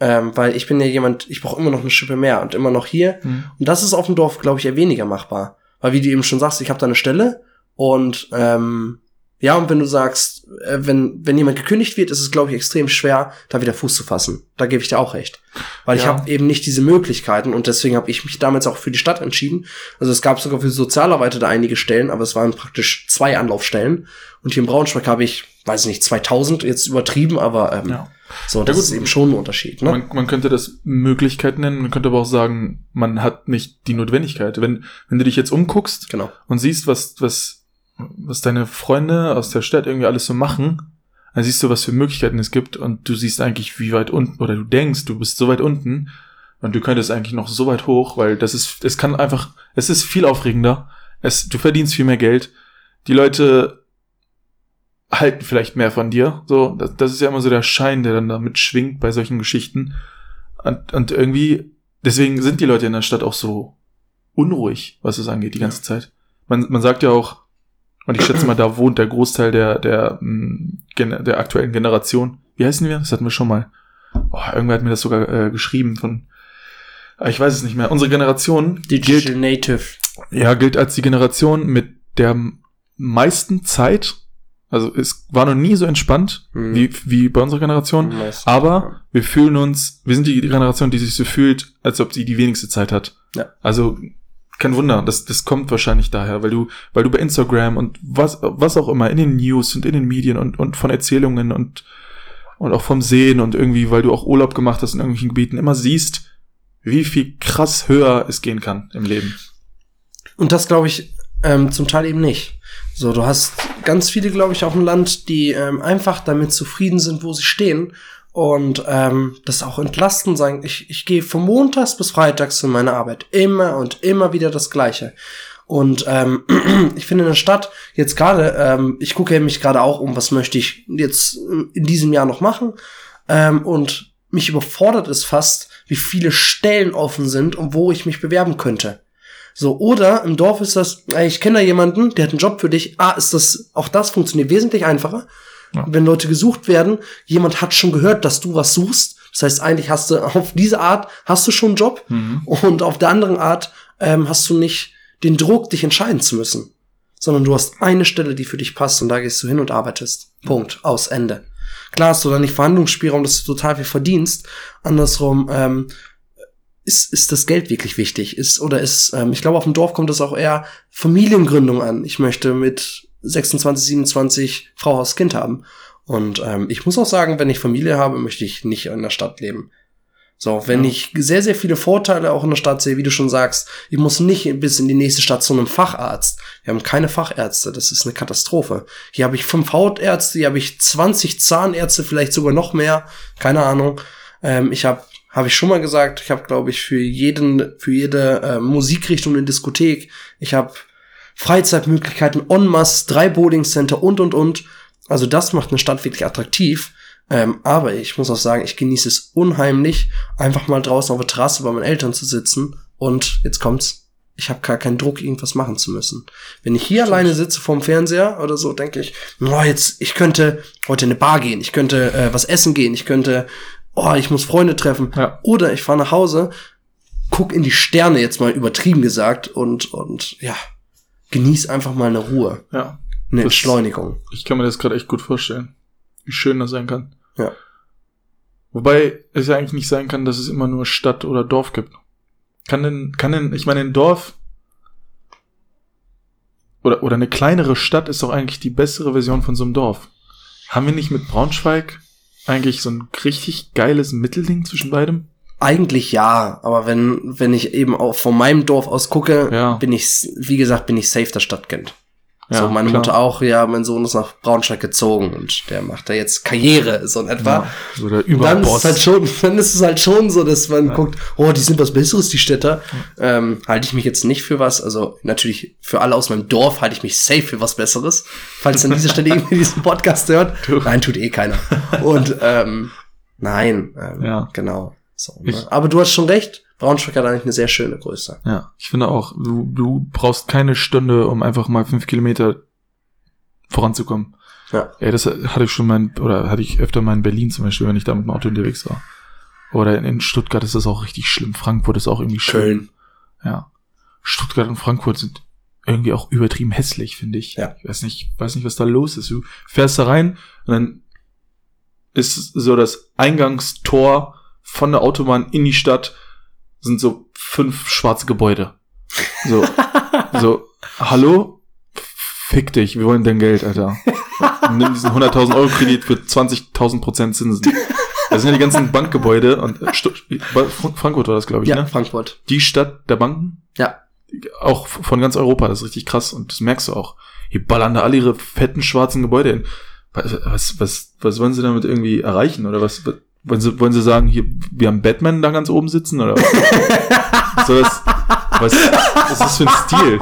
Ähm, weil ich bin ja jemand, ich brauche immer noch eine Schippe mehr und immer noch hier. Hm. Und das ist auf dem Dorf, glaube ich, eher weniger machbar. Weil wie du eben schon sagst, ich habe da eine Stelle und ähm, ja, und wenn du sagst, äh, wenn, wenn jemand gekündigt wird, ist es, glaube ich, extrem schwer, da wieder Fuß zu fassen. Da gebe ich dir auch recht. Weil ich Ja. habe eben nicht diese Möglichkeiten und deswegen habe ich mich damals auch für die Stadt entschieden. Also es gab sogar für Sozialarbeiter da einige Stellen, aber es waren praktisch zwei Anlaufstellen. Und hier in Braunschweig habe ich, weiß ich nicht, 2000, jetzt übertrieben, aber ähm, Ja. so, das gut. ist eben schon ein Unterschied. Ne? Man, man könnte das Möglichkeit nennen, man könnte aber auch sagen, man hat nicht die Notwendigkeit. Wenn, wenn du dich jetzt umguckst Genau. und siehst, was, was, was deine Freunde aus der Stadt irgendwie alles so machen, dann siehst du, was für Möglichkeiten es gibt und du siehst eigentlich, wie weit unten, oder du denkst, du bist so weit unten und du könntest eigentlich noch so weit hoch, weil das ist, es kann einfach, es ist viel aufregender, es, du verdienst viel mehr Geld, die Leute halten vielleicht mehr von dir. So, das, das ist ja immer so der Schein, der dann damit schwingt bei solchen Geschichten. Und, und irgendwie, deswegen sind die Leute in der Stadt auch so unruhig, was es angeht, die ganze ja. Zeit. Man, man sagt ja auch, und ich schätze mal, da wohnt der Großteil der, der, mm, der aktuellen Generation. Wie heißen wir? Das hatten wir schon mal. Oh, irgendwer hat mir das sogar äh, geschrieben von, ah, ich weiß es nicht mehr. Unsere Generation. Digital gilt, Native. Ja, gilt als die Generation mit der meisten Zeit. Also es war noch nie so entspannt hm. wie, wie bei unserer Generation. Meist, aber ja. wir fühlen uns, wir sind die Generation, die sich so fühlt, als ob sie die wenigste Zeit hat. Ja. Also kein Wunder, das, das kommt wahrscheinlich daher, weil du, weil du bei Instagram und was, was auch immer in den News und in den Medien und, und von Erzählungen und, und auch vom Sehen und irgendwie, weil du auch Urlaub gemacht hast in irgendwelchen Gebieten, immer siehst, wie viel krass höher es gehen kann im Leben. Und das glaube ich ähm, zum Teil eben nicht. So, du hast ganz viele, glaube ich, auch im Land, die ähm, einfach damit zufrieden sind, wo sie stehen und ähm, das auch entlasten sagen. Ich, ich gehe von montags bis freitags in meine Arbeit. Immer und immer wieder das Gleiche. Und ähm, ich finde in der Stadt jetzt gerade, ähm, ich gucke mich gerade auch um, was möchte ich jetzt in diesem Jahr noch machen. Ähm, und mich überfordert es fast, wie viele Stellen offen sind und wo ich mich bewerben könnte. So, oder im Dorf ist das, ich kenne da jemanden, der hat einen Job für dich. Ah, ist das, auch das funktioniert wesentlich einfacher. Ja. Wenn Leute gesucht werden, jemand hat schon gehört, dass du was suchst. Das heißt, eigentlich hast du auf diese Art hast du schon einen Job mhm. und auf der anderen Art ähm, hast du nicht den Druck, dich entscheiden zu müssen, sondern du hast eine Stelle, die für dich passt und da gehst du hin und arbeitest. Punkt. Aus Ende. Klar hast du da nicht Verhandlungsspielraum, dass du total viel verdienst. Andersrum ähm, ist, ist das Geld wirklich wichtig? Ist oder ist, ähm, ich glaube, auf dem Dorf kommt es auch eher Familiengründung an. Ich möchte mit 26, 27 Frau, Haus, Kind haben. Und ähm, ich muss auch sagen, wenn ich Familie habe, möchte ich nicht in der Stadt leben. So, wenn ja. ich sehr, sehr viele Vorteile auch in der Stadt sehe, wie du schon sagst, ich muss nicht bis in die nächste Stadt zu einem Facharzt. Wir haben keine Fachärzte, das ist eine Katastrophe. Hier habe ich fünf Hautärzte, hier habe ich 20 Zahnärzte, vielleicht sogar noch mehr, keine Ahnung. Ähm, ich habe, habe ich schon mal gesagt, ich habe, glaube ich, für jeden, für jede äh, Musikrichtung eine Diskothek. Ich habe Freizeitmöglichkeiten en masse, drei Bowlingcenter und, und, und. Also das macht eine Stadt wirklich attraktiv. Ähm, aber ich muss auch sagen, ich genieße es unheimlich, einfach mal draußen auf der Terrasse bei meinen Eltern zu sitzen und jetzt kommt's, ich habe gar keinen Druck, irgendwas machen zu müssen. Wenn ich hier Stimmt. alleine sitze vorm Fernseher oder so, denke ich, oh, jetzt, ich könnte heute in eine Bar gehen, ich könnte äh, was essen gehen, ich könnte, oh, ich muss Freunde treffen. Ja. Oder ich fahre nach Hause, guck in die Sterne, jetzt mal übertrieben gesagt, und, und ja, genieß einfach mal eine Ruhe. Ja. Eine das, Entschleunigung. Ich kann mir das gerade echt gut vorstellen. Wie schön das sein kann. Ja. Wobei es ja eigentlich nicht sein kann, dass es immer nur Stadt oder Dorf gibt. Kann denn, kann denn, ich meine, ein Dorf oder, oder eine kleinere Stadt ist doch eigentlich die bessere Version von so einem Dorf. Haben wir nicht mit Braunschweig eigentlich so ein richtig geiles Mittelding zwischen beidem? Eigentlich ja, aber wenn, wenn ich eben auch von meinem Dorf aus gucke, ja. bin ich, wie gesagt, bin ich safe das Stadtkind. Ja, so, meine klar. Mutter auch, ja, mein Sohn ist nach Braunschweig gezogen und der macht da jetzt Karriere, so in etwa. Ja, so der Überboss. Dann ist es halt schon, dann ist es halt schon so, dass man ja. guckt, oh, die sind was Besseres, die Städter. Ähm, halte ich mich jetzt nicht für was, also natürlich für alle aus meinem Dorf halte ich mich safe für was Besseres. Falls an dieser Stelle irgendwie diesen Podcast hört. Nein, tut eh keiner. Und, ähm, nein, ähm, ja. genau. So, ne? ich, Aber du hast schon recht. Braunschweig hat eigentlich eine sehr schöne Größe. Ja, ich finde auch, du, du brauchst keine Stunde, um einfach mal fünf Kilometer voranzukommen. Ja. Ja, das hatte ich schon mal, oder hatte ich öfter mal in Berlin zum Beispiel, wenn ich da mit dem Auto unterwegs war. Oder in, in Stuttgart ist das auch richtig schlimm. Frankfurt ist auch irgendwie schön. Köln. Ja. Stuttgart und Frankfurt sind irgendwie auch übertrieben hässlich, finde ich. Ja. Ich weiß nicht, weiß nicht, was da los ist. Du fährst da rein und dann ist so das Eingangstor von der Autobahn in die Stadt sind so fünf schwarze Gebäude. So, so, hallo? Fick dich, wir wollen dein Geld, Alter. nimm diesen 100.000 Euro Kredit für 20.000 Prozent Zinsen. Das sind ja die ganzen Bankgebäude und äh, Frankfurt war das, glaube ich, ja, ne? Frankfurt. Die Stadt der Banken? Ja. Auch von ganz Europa, das ist richtig krass und das merkst du auch. Die ballern da alle ihre fetten schwarzen Gebäude hin. Was, was, was, was wollen sie damit irgendwie erreichen oder was? Wollen Sie, wollen Sie sagen, hier, wir haben Batman da ganz oben sitzen oder was? so das, was, was ist das für ein Stil?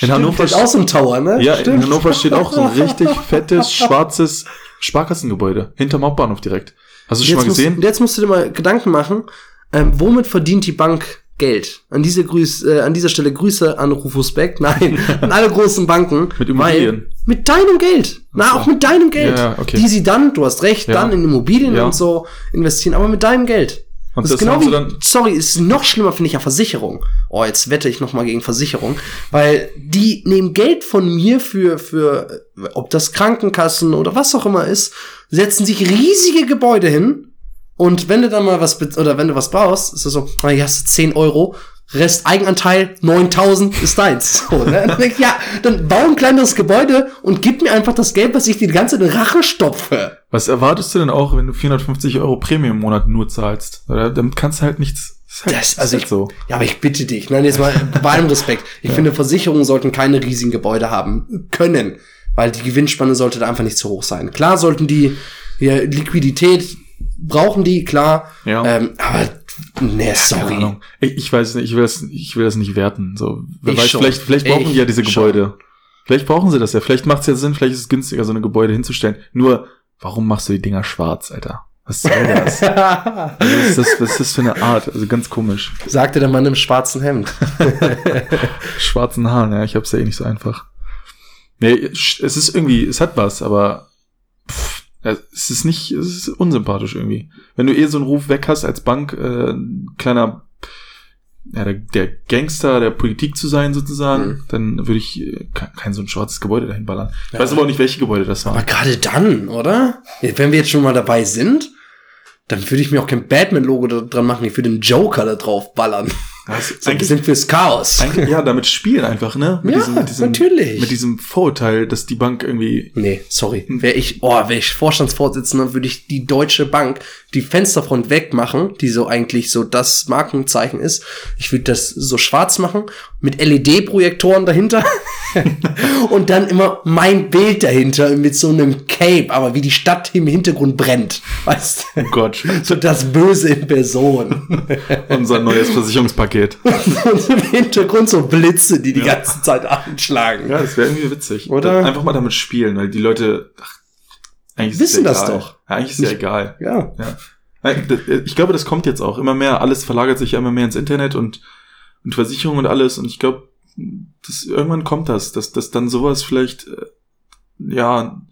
In Hannover steht auch so ein Tower, ne? Ja, in Stimmt. Hannover steht auch so ein richtig fettes, schwarzes Sparkassengebäude. Hinterm Hauptbahnhof direkt. Hast du schon Jetzt mal musst, gesehen? jetzt musst du dir mal Gedanken machen, ähm, womit verdient die Bank Geld? An, diese Grüß, äh, an dieser Stelle Grüße an Rufus Beck, nein, an alle großen Banken. Mit Immobilien. Mit deinem Geld. Na, so. auch mit deinem Geld. Ja, okay. Die sie dann, du hast recht, Ja. dann in Immobilien Ja. und so investieren, aber mit deinem Geld. Und das, das ist genau wie, dann- sorry, ist noch schlimmer, finde ich, ja Versicherung. Oh, jetzt wette ich noch mal gegen Versicherung, weil die nehmen Geld von mir für, für, ob das Krankenkassen oder was auch immer ist, setzen sich riesige Gebäude hin und wenn du dann mal was, oder wenn du was brauchst, ist das so, na, hier hast du 10 Euro, Rest Eigenanteil 9000 ist deins. So, ne? Dann ich, ja, dann bau ein kleineres Gebäude und gib mir einfach das Geld, was ich die ganze in Rachen stopfe. Was erwartest du denn auch, wenn du 450 Euro Prämie im Monat nur zahlst? Oder damit kannst du halt nichts. ist Halt, Das, ist also halt ich, so. ja, aber ich bitte dich, nein, jetzt mal bei allem Respekt. Ich finde, Versicherungen sollten keine riesigen Gebäude haben können, weil die Gewinnspanne sollte da einfach nicht zu hoch sein. Klar sollten die ja, Liquidität brauchen die, klar. Ja. Ähm, aber nee, Keine sorry. Ahnung. Ich, ich weiß nicht, ich will das, ich will das nicht werten. So, wer Ich weiß, schon. vielleicht, vielleicht brauchen Ich die ja diese schon. Gebäude. Vielleicht brauchen sie das ja. Vielleicht macht es ja Sinn, vielleicht ist es günstiger, so eine Gebäude hinzustellen. Nur, warum machst du die Dinger schwarz, Alter? Was soll das? was, ist das was ist das für eine Art? Also ganz komisch. Sagte der Mann im schwarzen Hemd. Schwarzen Haaren, ja, ich hab's ja eh nicht so einfach. Nee, es ist irgendwie, es hat was, aber pff, es ist nicht, es ist unsympathisch irgendwie. Wenn du eh so einen Ruf weg hast als Bank, äh, ein kleiner, ja, der, der Gangster der Politik zu sein sozusagen, Mhm. dann würde ich äh, kein, kein so ein schwarzes Gebäude dahin ballern. Ich Ja. weiß aber auch nicht, welche Gebäude das Aber waren. gerade dann, oder? Wenn wir jetzt schon mal dabei sind, dann würde ich mir auch kein Batman-Logo dran machen. Ich würde den Joker da drauf ballern. Das So ein bisschen fürs Chaos. ja, damit spielen einfach, ne? Mit Ja, natürlich. Mit diesem Vorurteil, dass die Bank irgendwie Nee, sorry. Wäre ich, oh, wäre ich Vorstandsvorsitzender, würde ich die Deutsche Bank die Fensterfront wegmachen, die so eigentlich so das Markenzeichen ist. Ich würde das so schwarz machen, mit LED-Projektoren dahinter. und dann immer mein Bild dahinter mit so einem Cape, aber wie die Stadt im Hintergrund brennt. Weißt du? Oh Gott, So das Böse in Person. unser neues Versicherungspaket. und im Hintergrund so Blitze, die die ganze Zeit anschlagen. Ja, das wäre irgendwie witzig. Oder? Einfach mal damit spielen, weil die Leute ach, eigentlich Wissen ja das egal. doch. Ja, eigentlich ist ja egal. Ja. Ja. Ich glaube, das kommt jetzt auch immer mehr. Alles verlagert sich ja immer mehr ins Internet und, und Versicherung und alles. Und ich glaube, das, irgendwann kommt das, dass, dass dann sowas vielleicht, äh, ja,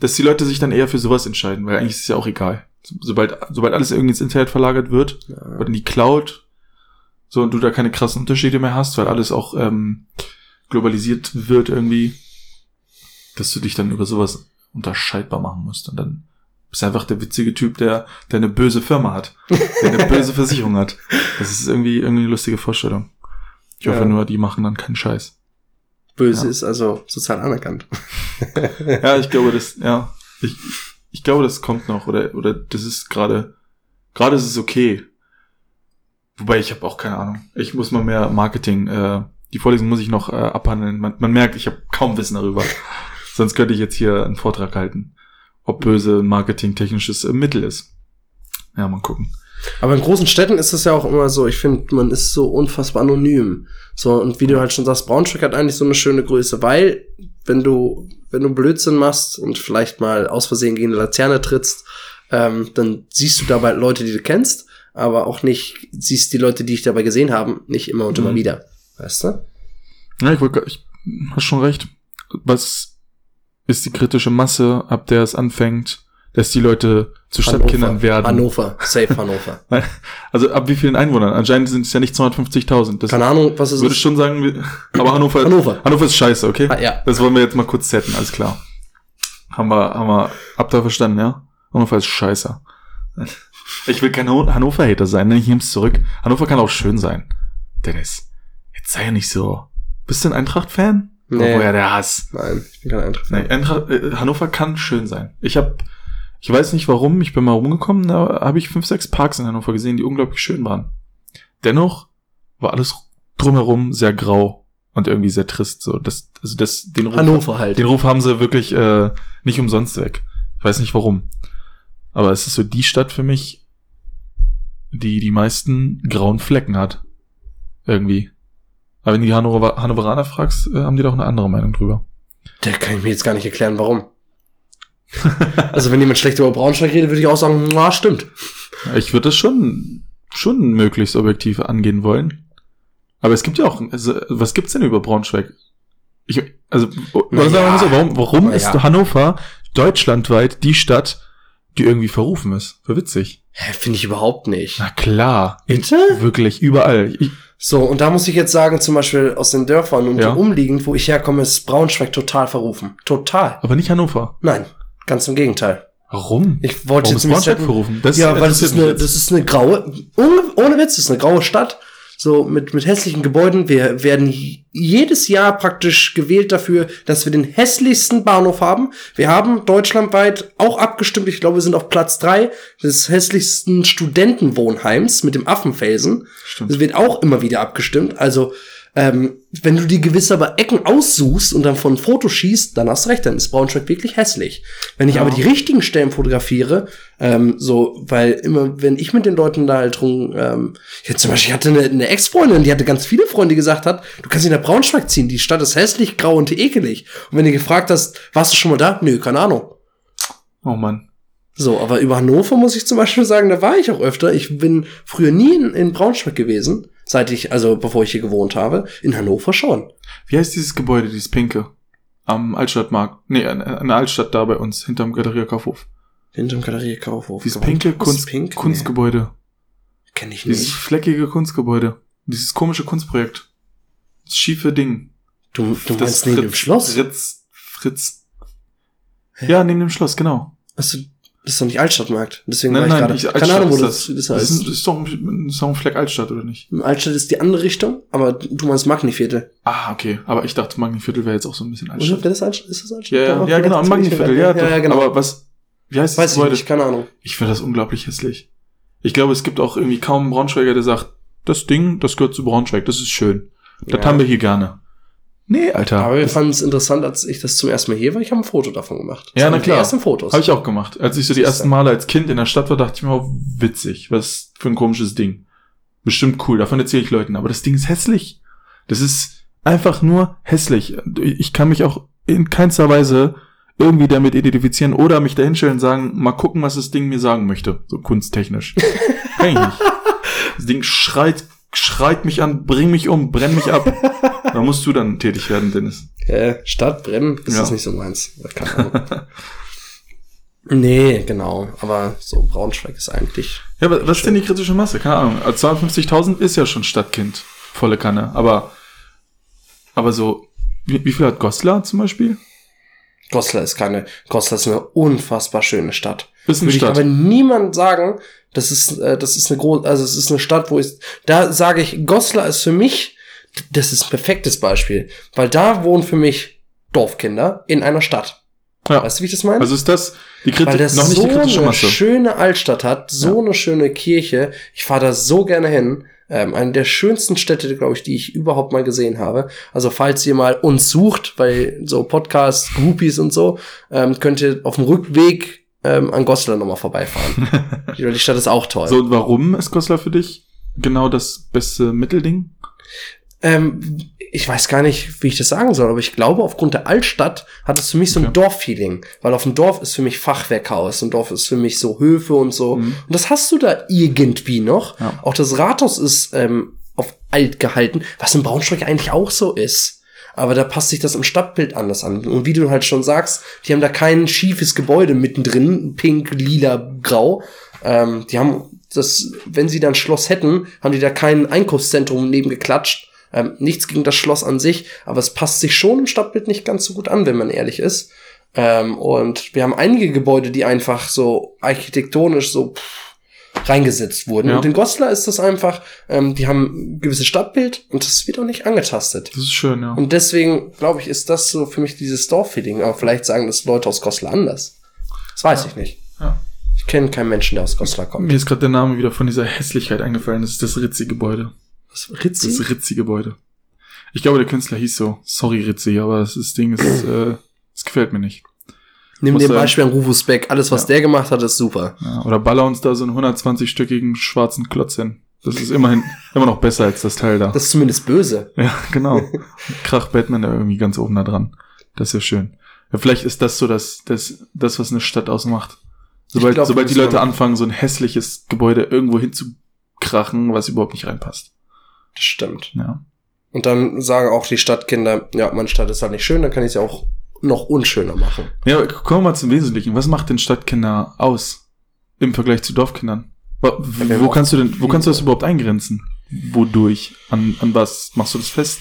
dass die Leute sich dann eher für sowas entscheiden, weil eigentlich ist es ja auch egal. So- Sobald, sobald alles irgendwie ins Internet verlagert wird, oder in die Cloud, so und du da keine krassen Unterschiede mehr hast, weil alles auch ähm, globalisiert wird irgendwie, dass du dich dann über sowas unterscheidbar machen musst und dann bist du einfach der witzige Typ, der, der eine böse Firma hat, der eine böse Versicherung hat. Das ist irgendwie irgendwie eine lustige Vorstellung. Ich hoffe Ja. nur, die machen dann keinen Scheiß. Böse Ja. ist also sozial anerkannt. Ja, ich glaube, das, ja, ich, ich glaube, das kommt noch oder oder das ist gerade, gerade ist es okay. Wobei ich habe auch keine Ahnung. Ich muss mal mehr Marketing. Äh, die Vorlesung muss ich noch äh, abhandeln. Man, man merkt, ich habe kaum Wissen darüber. Sonst könnte ich jetzt hier einen Vortrag halten, ob böse ein marketingtechnisches äh, Mittel ist. Ja, mal gucken. Aber in großen Städten ist es ja auch immer so, ich finde, man ist so unfassbar anonym. So, und wie du halt schon sagst, Braunschweig hat eigentlich so eine schöne Größe, weil, wenn du, wenn du Blödsinn machst und vielleicht mal aus Versehen gegen eine Laterne trittst, ähm, dann siehst du dabei Leute, die du kennst, aber auch nicht, siehst die Leute, die ich dabei gesehen haben, nicht immer und immer Mhm. wieder. Weißt du? Ja, ich wollte, ich hast schon recht. Was ist die kritische Masse, ab der es anfängt, dass die Leute zu Stadtkindern Hannover. werden? Hannover, safe Hannover. Also ab wie vielen Einwohnern? Anscheinend sind es ja nicht 250.000. Das Keine Ahnung, was ist würde ich schon sagen, aber Hannover, Hannover. Hannover ist scheiße, okay? Ah, ja. Das wollen wir jetzt mal kurz setten, alles klar. Haben wir, haben wir, habt ihr verstanden, ja? Hannover ist scheiße. Ich will kein Han- Hannover-Hater sein, ne? ich nehme es zurück. Hannover kann auch schön sein. Dennis, jetzt sei ja nicht so. Bist du ein Eintracht-Fan? Nee. Oh, woher der Hass? Nein, ich bin kein Eintracht. Nee, Eintracht, äh, Hannover kann schön sein. Ich habe, ich weiß nicht warum, ich bin mal rumgekommen, da habe ich fünf, sechs Parks in Hannover gesehen, die unglaublich schön waren. Dennoch war alles drumherum sehr grau und irgendwie sehr trist. So, das, also das, den Ruf, Hannover halt. den Ruf haben sie wirklich äh, nicht umsonst weg. Ich weiß nicht warum, aber es ist so die Stadt für mich, die die meisten grauen Flecken hat. Irgendwie. Aber wenn du die Hannover Hannoveraner fragst, äh, haben die doch eine andere Meinung drüber. Da kann ich mir jetzt gar nicht erklären, warum. also wenn jemand schlecht über Braunschweig redet, würde ich auch sagen, na, stimmt. Ich würde das schon, schon möglichst objektiv angehen wollen. Aber es gibt ja auch, also, was gibt's denn über Braunschweig? Ich, also, ja. so, warum, warum ist ja. Hannover deutschlandweit die Stadt, die irgendwie verrufen ist? Für witzig. Hä, finde ich überhaupt nicht. Na klar. Bitte? Wirklich, überall. Ich, So, und da muss ich jetzt sagen, zum Beispiel aus den Dörfern und Ja. umliegend, wo ich herkomme, ist Braunschweig total verrufen. Total. aber nicht Hannover. Nein, ganz im Gegenteil. Warum? Ich wollte Warum jetzt nicht verrufen? Das ja, weil das ist, eine, das ist eine graue, ohne, ohne Witz, das ist eine graue Stadt. So mit, mit hässlichen Gebäuden. Wir werden jedes Jahr praktisch gewählt dafür, dass wir den hässlichsten Bahnhof haben. Wir haben deutschlandweit auch abgestimmt, ich glaube, wir sind auf Platz drei des hässlichsten Studentenwohnheims mit dem Affenfelsen. Stimmt. Das wird auch immer wieder abgestimmt. Also, ähm, wenn du die gewisse aber Ecken aussuchst und dann von Foto schießt, dann hast du recht, dann ist Braunschweig wirklich hässlich. Wenn ich Ja. aber die richtigen Stellen fotografiere, ähm, so, weil immer, wenn ich mit den Leuten da halt rum, ähm, hatte zum Beispiel, ich hatte eine, eine Ex-Freundin, die hatte ganz viele Freunde, die gesagt hat, du kannst nicht nach Braunschweig ziehen, die Stadt ist hässlich, grau und ekelig. Und wenn du gefragt hast, warst du schon mal da? Nö, keine Ahnung. Oh Mann. So, aber über Hannover muss ich zum Beispiel sagen, da war ich auch öfter. Ich bin früher nie in, in Braunschweig gewesen, seit ich, also bevor ich hier gewohnt habe. In Hannover schon. Wie heißt dieses Gebäude, dieses pinke? Am Altstadtmarkt. Nee, an, der Altstadt da bei uns, hinterm Galeria Kaufhof. Hinterm Galerie Kaufhof. Dieses pinke Kunst, pink? Kunstgebäude. Nee, kenn ich Dieses nicht. fleckige Kunstgebäude. Dieses komische Kunstprojekt. Das schiefe Ding. Du, du Das meinst neben dem Schloss? Fritz, Fritz. Hä? Ja, neben dem Schloss, genau. Du, das ist doch nicht Altstadtmarkt. Deswegen Nein, war ich nein, gerade. nicht Keine Ahnung, wo das, ist das Das heißt. ist, ist, doch, ein- ist doch ein Fleck Altstadt, oder nicht? Altstadt ist die andere Richtung, aber du meinst Magniviertel. Ah, okay. Aber ich dachte, Magniviertel wäre jetzt auch so ein bisschen Oder? Altstadt. Wäre das Altstadt? Ist das Altstadt? Ja, ja, ja, genau, das ich Magniviertel, ja, ja, doch. genau. Aber was, wie heißt das Weiß ich nicht, keine Ahnung. Ich finde das unglaublich hässlich. Ich glaube, es gibt auch irgendwie kaum einen Braunschweiger, der sagt, das Ding, das gehört zu Braunschweig, das ist schön. Das Ja. haben wir hier gerne. Nee, Alter. Aber wir fanden es interessant, als ich das zum ersten Mal hier war. Ich habe ein Foto davon gemacht. Das Ja, na die klar. ersten Fotos. Habe ich auch gemacht. Als ich so die ersten Male als Kind in der Stadt war, dachte ich mir, oh, witzig, was für ein komisches Ding. Bestimmt cool, davon erzähle ich Leuten. Aber das Ding ist hässlich. Das ist einfach nur hässlich. Ich kann mich auch in keinster Weise irgendwie damit identifizieren oder mich dahinstellen und sagen, mal gucken, was das Ding mir sagen möchte. So kunsttechnisch. kann ich nicht. Das Ding schreit, schreit mich an, bring mich um, brenn mich ab. Da musst du dann tätig werden, Dennis. Äh, Stadt, Brennen, ist Ja. das nicht so meins. Keine Ahnung. nee, genau. Aber so Braunschweig ist eigentlich. Ja, aber was ist denn die kritische Masse? Keine Ahnung. Also 250.000 ist ja schon Stadtkind. Volle Kanne. Aber, aber so, wie, wie viel hat Goslar zum Beispiel? Goslar ist keine. Goslar ist eine unfassbar schöne Stadt. Ist eine Würde ich Stadt. aber niemand sagen, das ist, äh, das ist eine große, also es ist eine Stadt, wo ich, da sage ich, Goslar ist für mich, das ist ein perfektes Beispiel, weil da wohnen für mich Dorfkinder in einer Stadt. Ja. Weißt du, wie ich das meine? Also ist das die weil Kriti das noch nicht so die kritische eine Masse. schöne Altstadt hat, so eine schöne Kirche. Ich fahre da so gerne hin. Ähm, eine der schönsten Städte, glaube ich, die ich überhaupt mal gesehen habe. Also falls ihr mal uns sucht, weil so Podcasts, Groupies und so, ähm, könnt ihr auf dem Rückweg ähm, an Goslar nochmal vorbeifahren. die, die Stadt ist auch toll. So, und warum ist Goslar für dich genau das beste Mittelding? Ähm, ich weiß gar nicht, wie ich das sagen soll, aber ich glaube, aufgrund der Altstadt hat es für mich so ein Okay. Dorffeeling. Weil auf dem Dorf ist für mich Fachwerkhaus. Ein Dorf ist für mich so Höfe und so. Mhm. Und das hast du da irgendwie noch. Ja. Auch das Rathaus ist ähm, auf alt gehalten, was in Braunschweig eigentlich auch so ist. Aber da passt sich das im Stadtbild anders an. Und wie du halt schon sagst, die haben da kein schiefes Gebäude mittendrin, pink, lila, grau. Ähm, die haben das, wenn sie dann Schloss hätten, haben die da kein Einkaufszentrum neben geklatscht. Ähm, nichts gegen das Schloss an sich, aber es passt sich schon im Stadtbild nicht ganz so gut an, wenn man ehrlich ist. Ähm, und wir haben einige Gebäude, die einfach so architektonisch so pff, reingesetzt wurden. Ja. Und in Goslar ist das einfach, ähm, die haben ein gewisses Stadtbild und das wird auch nicht angetastet. Das ist schön, ja. Und deswegen, glaube ich, ist das so für mich dieses Dorffeeling. Aber vielleicht sagen das Leute aus Goslar anders. Das weiß Ja. ich nicht. Ja. Ich kenne keinen Menschen, der aus Goslar kommt. Mir ist gerade der Name wieder von dieser Hässlichkeit eingefallen. Das ist das Ritzi-Gebäude. Was, Das Ritzi? ist Ritzi-Gebäude. Ich glaube, der Künstler hieß so. Sorry, Ritzi, aber das, das Ding ist, äh, das gefällt mir nicht. Nimm dir Beispiel an Rufus Beck. Alles, was Ja. der gemacht hat, ist super. Ja, oder baller uns da so einen 120-stöckigen schwarzen Klotz hin. Das ist immerhin immer noch besser als das Teil da. Das ist zumindest böse. Ja, genau. Krach Batman da irgendwie ganz oben da dran. Das ist ja schön. Ja, vielleicht ist das so das, das, das was eine Stadt ausmacht. Sobald, glaub, sobald die das Leute anfangen, so ein hässliches Gebäude irgendwo hinzukrachen, was überhaupt nicht reinpasst. Das stimmt. Ja. Und dann sagen auch die Stadtkinder, ja, meine Stadt ist halt nicht schön, dann kann ich sie auch noch unschöner machen. Ja, aber kommen wir mal zum Wesentlichen. Was macht denn Stadtkinder aus im Vergleich zu Dorfkindern? Wo, wo kannst du denn, wo kannst du das überhaupt eingrenzen? Wodurch? An, an was machst du das fest?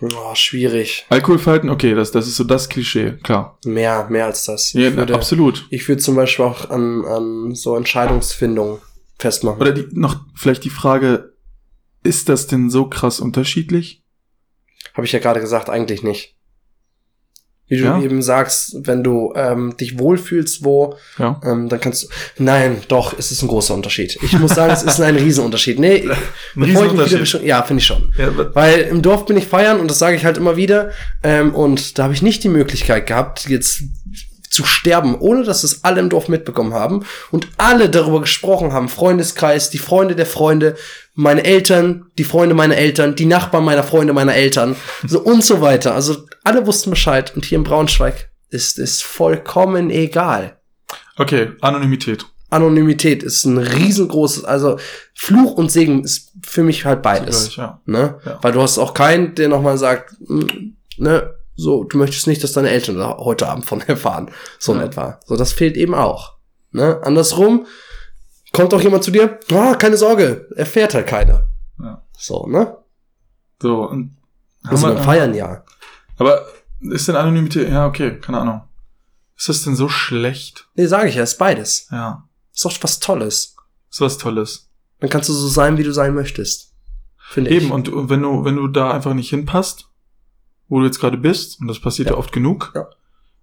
Oh, schwierig. Alkoholverhalten, okay, das, das ist so das Klischee, klar. Mehr, mehr als das. Ja, würde, absolut. ich würde zum Beispiel auch an, an so Entscheidungsfindung festmachen. Oder die, noch vielleicht die Frage, ist das denn so krass unterschiedlich? Habe ich ja gerade gesagt, eigentlich nicht. Wie du Ja. eben sagst, wenn du ähm, dich wohlfühlst, wo, Ja. ähm, dann kannst du. Nein, doch, es ist ein großer Unterschied. Ich muss sagen, es ist ein Riesenunterschied. Nee, ich mich wieder ja, finde ich schon. Ja, Weil im Dorf bin ich feiern und das sage ich halt immer wieder. Ähm, und da habe ich nicht die Möglichkeit gehabt, jetzt zu sterben, ohne dass es alle im Dorf mitbekommen haben und alle darüber gesprochen haben. Freundeskreis, die Freunde der Freunde, meine Eltern, die Freunde meiner Eltern, die Nachbarn meiner Freunde meiner Eltern, so und so weiter. Also alle wussten Bescheid und hier in Braunschweig ist es vollkommen egal. okay, Anonymität. Anonymität ist ein riesengroßes, also Fluch und Segen ist für mich halt beides. Ja. Ne? Ja. Weil du hast auch keinen, der nochmal sagt, mm, ne, so, du möchtest nicht, dass deine Eltern da heute Abend von erfahren. So in Ja. etwa. So, das fehlt eben auch. Ne? Andersrum, kommt auch jemand zu dir, ah, keine Sorge, erfährt halt keiner. Ja. So, ne? So, und beim wir- Feiern ja. aber ist denn Anonymität, ja, okay, keine Ahnung. Ist das denn so schlecht? Nee, sage ich ja, ist beides. Ja, Ist doch was Tolles. ist was Tolles. Dann kannst du so sein, wie du sein möchtest. Finde ich. Eben, und und wenn du, wenn du da einfach nicht hinpasst, wo du jetzt gerade bist, und das passiert ja, Ja. oft genug, Ja.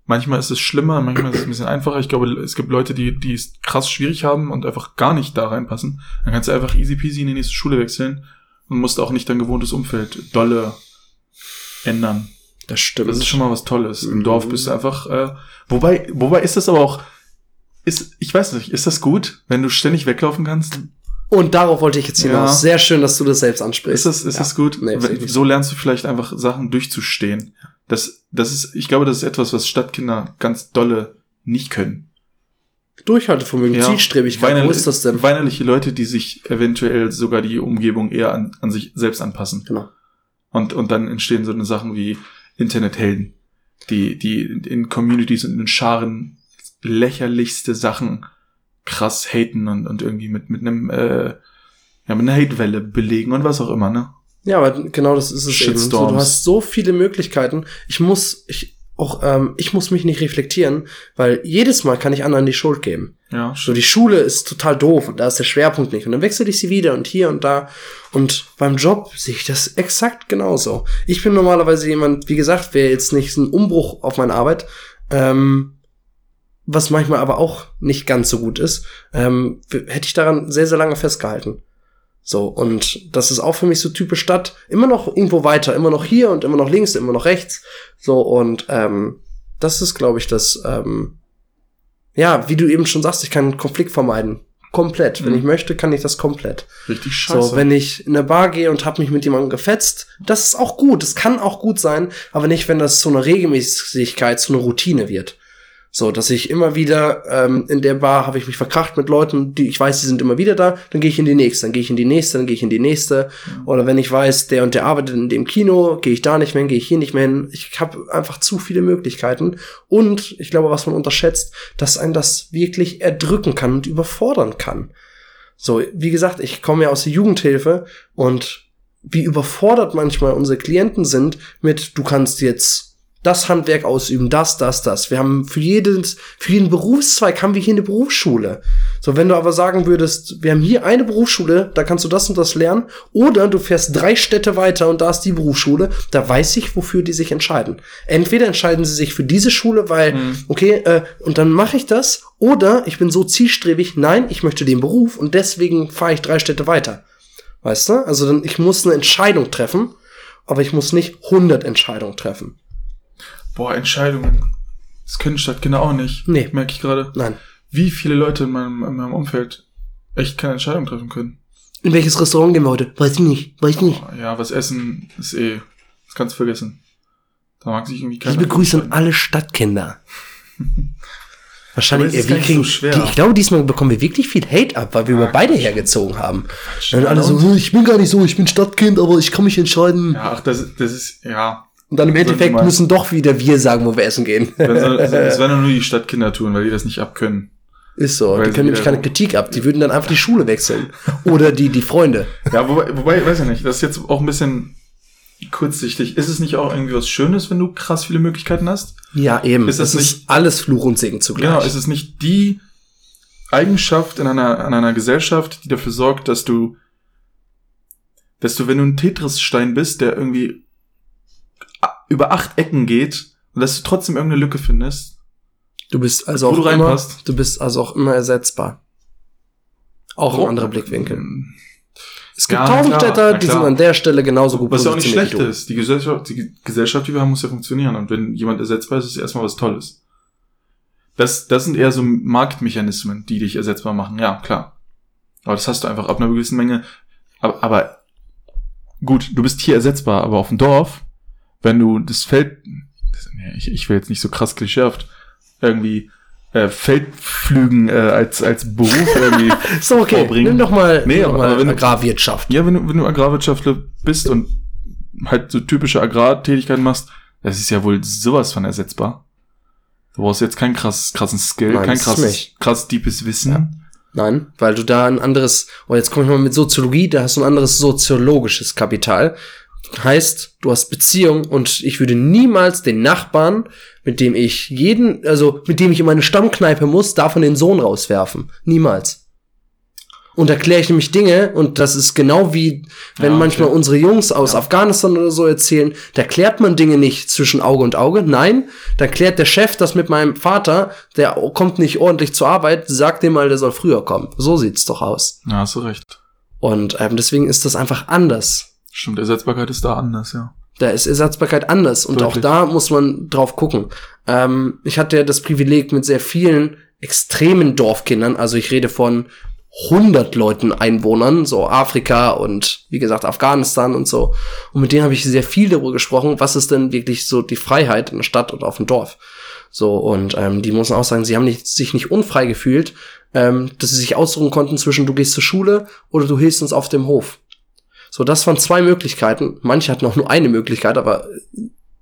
manchmal ist es schlimmer, manchmal ist es ein bisschen einfacher. Ich glaube, es gibt Leute, die, die es krass schwierig haben und einfach gar nicht da reinpassen. Dann kannst du einfach easy peasy in die nächste Schule wechseln und musst auch nicht dein gewohntes Umfeld dolle ändern. das stimmt. Das ist schon mal was Tolles. Im Mhm. Dorf bist du einfach, äh, wobei, wobei ist das aber auch, ist, ich weiß nicht, ist das gut, wenn du ständig weglaufen kannst? Und darauf wollte ich jetzt Ja. hinaus. Sehr schön, dass du das selbst ansprichst. Ist das, ist Ja. das gut? Nee, so lernst du vielleicht einfach Sachen durchzustehen. Das, das ist, ich glaube, das ist etwas, was Stadtkinder ganz dolle nicht können. Durchhaltevermögen, Zielstrebigkeit, wo Weinerli- ist das denn? Weinerliche Leute, die sich eventuell sogar die Umgebung eher an, an sich selbst anpassen. Genau. Und, und dann entstehen so eine Sachen wie Internethelden, die, die in Communities und in Scharen lächerlichste Sachen krass haten und, und irgendwie mit, mit einem, äh, ja, mit einer Hatewelle belegen und was auch immer, ne? Ja, aber genau das ist es eben. So, Shitstorms. du hast so viele Möglichkeiten. Ich muss, ich auch, ähm, ich muss mich nicht reflektieren, weil jedes Mal kann ich anderen die Schuld geben. Ja, So, die Schule ist total doof und da ist der Schwerpunkt nicht. Und dann wechsle ich sie wieder und hier und da. Und beim Job sehe ich das exakt genauso. Ich bin normalerweise jemand, wie gesagt, wäre jetzt nicht so ein Umbruch auf meine Arbeit, ähm, was manchmal aber auch nicht ganz so gut ist, ähm, hätte ich daran sehr, sehr lange festgehalten. So, und das ist auch für mich so typisch Stadt. Immer noch irgendwo weiter, immer noch hier und immer noch links, immer noch rechts. So, und ähm, das ist, glaube ich, das, ähm, ja, wie du eben schon sagst, ich kann Konflikt vermeiden. Komplett. Wenn Mhm. ich möchte, kann ich das komplett. richtig scheiße. So, wenn ich in eine Bar gehe und habe mich mit jemandem gefetzt, das ist auch gut. Das kann auch gut sein, aber nicht, wenn das zu einer Regelmäßigkeit, zu einer Routine wird. So, dass ich immer wieder ähm, in der Bar habe ich mich verkracht mit Leuten, die ich weiß, die sind immer wieder da, dann gehe ich in die nächste, dann gehe ich in die nächste, dann gehe ich in die nächste. Oder wenn ich weiß, der und der arbeitet in dem Kino, gehe ich da nicht mehr hin, gehe ich hier nicht mehr hin. Ich habe einfach zu viele Möglichkeiten. Und ich glaube, was man unterschätzt, dass ein das wirklich erdrücken kann und überfordern kann. So, wie gesagt, ich komme ja aus der Jugendhilfe und wie überfordert manchmal unsere Klienten sind mit, du kannst jetzt das Handwerk ausüben, das, das, das. Wir haben für jedes, für jeden Berufszweig haben wir hier eine Berufsschule. So, wenn du aber sagen würdest, wir haben hier eine Berufsschule, da kannst du das und das lernen, oder du fährst drei Städte weiter und da ist die Berufsschule, da weiß ich, wofür die sich entscheiden. Entweder entscheiden sie sich für diese Schule, weil, Mhm. okay, äh, und dann mache ich das, oder ich bin so zielstrebig, nein, ich möchte den Beruf und deswegen fahre ich drei Städte weiter. Weißt du? Also dann, ich muss eine Entscheidung treffen, aber ich muss nicht 100 Entscheidungen treffen. Boah, Entscheidungen. Das können Stadtkinder auch nicht. Nee. Merke ich gerade. Nein. Wie viele Leute in meinem, in meinem Umfeld echt keine Entscheidung treffen können. In welches Restaurant gehen wir heute? Weiß ich nicht, weiß ich nicht. Ja, was essen ist eh. Das kannst du vergessen. Da mag sich irgendwie keiner. Liebe Grüße an alle Stadtkinder. Wahrscheinlich, wir kriegen, so schwer. ich glaube, diesmal bekommen wir wirklich viel Hate ab, weil wir über beide hergezogen haben. Dann alle so, ich bin gar nicht so, ich bin Stadtkind, aber ich kann mich entscheiden. Ja, ach, das, das ist, ja. Und dann im Endeffekt mal- müssen doch wieder wir sagen, wo wir essen gehen. Das, werden nur die Stadtkinder tun, weil die das nicht abkönnen. Ist so. Weil Die können nämlich keine Kritik ab. Die würden dann einfach die Schule wechseln. Oder die, die Freunde. Ja, wobei, wobei, weiß ich nicht, das ist jetzt auch ein bisschen kurzsichtig. Ist es nicht auch irgendwie was Schönes, wenn du krass viele Möglichkeiten hast? Ja, eben. Ist es ist alles Fluch und Segen zugleich. Genau, ist es nicht die Eigenschaft in einer, in einer Gesellschaft, die dafür sorgt, dass du, dass du, wenn du ein Tetris-Stein bist, der irgendwie über acht Ecken geht, und dass du trotzdem irgendeine Lücke findest, Du bist also Wo auch du immer, du bist also auch immer ersetzbar. Auch Oh. ein anderer Blickwinkel. Es gibt Ja, tausend klar, Städter, na die sind an der Stelle genauso gut Was ja auch nicht schlecht ist. Die Gesellschaft, die Gesellschaft, die wir haben, muss ja funktionieren. Und wenn jemand ersetzbar ist, ist es erstmal was Tolles. Das, das sind eher so Marktmechanismen, die dich ersetzbar machen. Ja, klar. Aber das hast du einfach ab einer gewissen Menge. Aber, aber gut, du bist hier ersetzbar, aber auf dem Dorf, wenn du das Feld, ich, ich will jetzt nicht so krass klischeehaft, irgendwie äh, Feldflügen äh, als, als Beruf irgendwie So, okay. vorbringen. Nimm doch mal, Nee, nimm doch mal wenn du- Agrarwirtschaft. Ja, wenn du, wenn du Agrarwirtschaftler bist und halt so typische Agrartätigkeiten machst, das ist ja wohl sowas von ersetzbar. Du brauchst jetzt keinen krass, krassen Skill, Nein, kein nicht. krass deepes Wissen. Nein, weil du da ein anderes, oh, jetzt komme ich mal mit Soziologie, da hast du ein anderes soziologisches Kapital. Heißt, du hast Beziehung und ich würde niemals den Nachbarn, mit dem ich jeden, also mit dem ich in meine Stammkneipe muss, davon den Sohn rauswerfen. Niemals. Und erkläre ich nämlich Dinge, und das ist genau wie, wenn Ja, okay. manchmal unsere Jungs aus Afghanistan oder so erzählen, da klärt man Dinge nicht zwischen Auge und Auge. Nein, da klärt der Chef das mit meinem Vater, der kommt nicht ordentlich zur Arbeit, sagt dem mal, der soll früher kommen. So sieht's doch aus. Ja, hast du recht. Und ähm, deswegen ist das einfach anders. Stimmt, Ersetzbarkeit ist da anders, ja. Da ist Ersatzbarkeit anders und Deutlich. auch da muss man drauf gucken. Ähm, ich hatte ja das Privileg mit sehr vielen extremen Dorfkindern, also ich rede von 100 Leuten Einwohnern, so Afrika und wie gesagt Afghanistan und so. Und mit denen habe ich sehr viel darüber gesprochen, was ist denn wirklich so die Freiheit in der Stadt oder auf dem Dorf. So und ähm, die müssen auch sagen, sie haben nicht, sich nicht unfrei gefühlt, ähm, dass sie sich aussuchen konnten zwischen du gehst zur Schule oder du hilfst uns auf dem Hof. So, das waren zwei Möglichkeiten. Manche hatten auch nur eine Möglichkeit, aber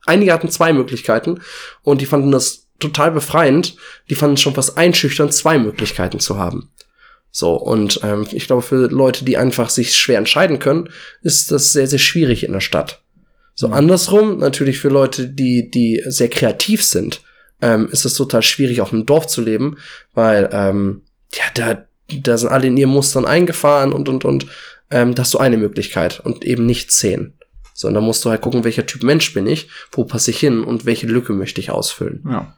einige hatten zwei Möglichkeiten und die fanden das total befreiend. Die fanden es schon fast einschüchternd, zwei Möglichkeiten zu haben. So, und ähm, ich glaube, für Leute, die einfach sich schwer entscheiden können, ist das sehr, sehr schwierig in der Stadt. So, andersrum, natürlich für Leute, die, die sehr kreativ sind, ähm, ist es total schwierig, auf einem Dorf zu leben, weil, ähm, ja, da, da sind alle in ihren Mustern eingefahren und, und, und, ähm, da hast du eine Möglichkeit und eben nicht zehn. So, und da musst du halt gucken, welcher Typ Mensch bin ich, wo passe ich hin und welche Lücke möchte ich ausfüllen. Ja.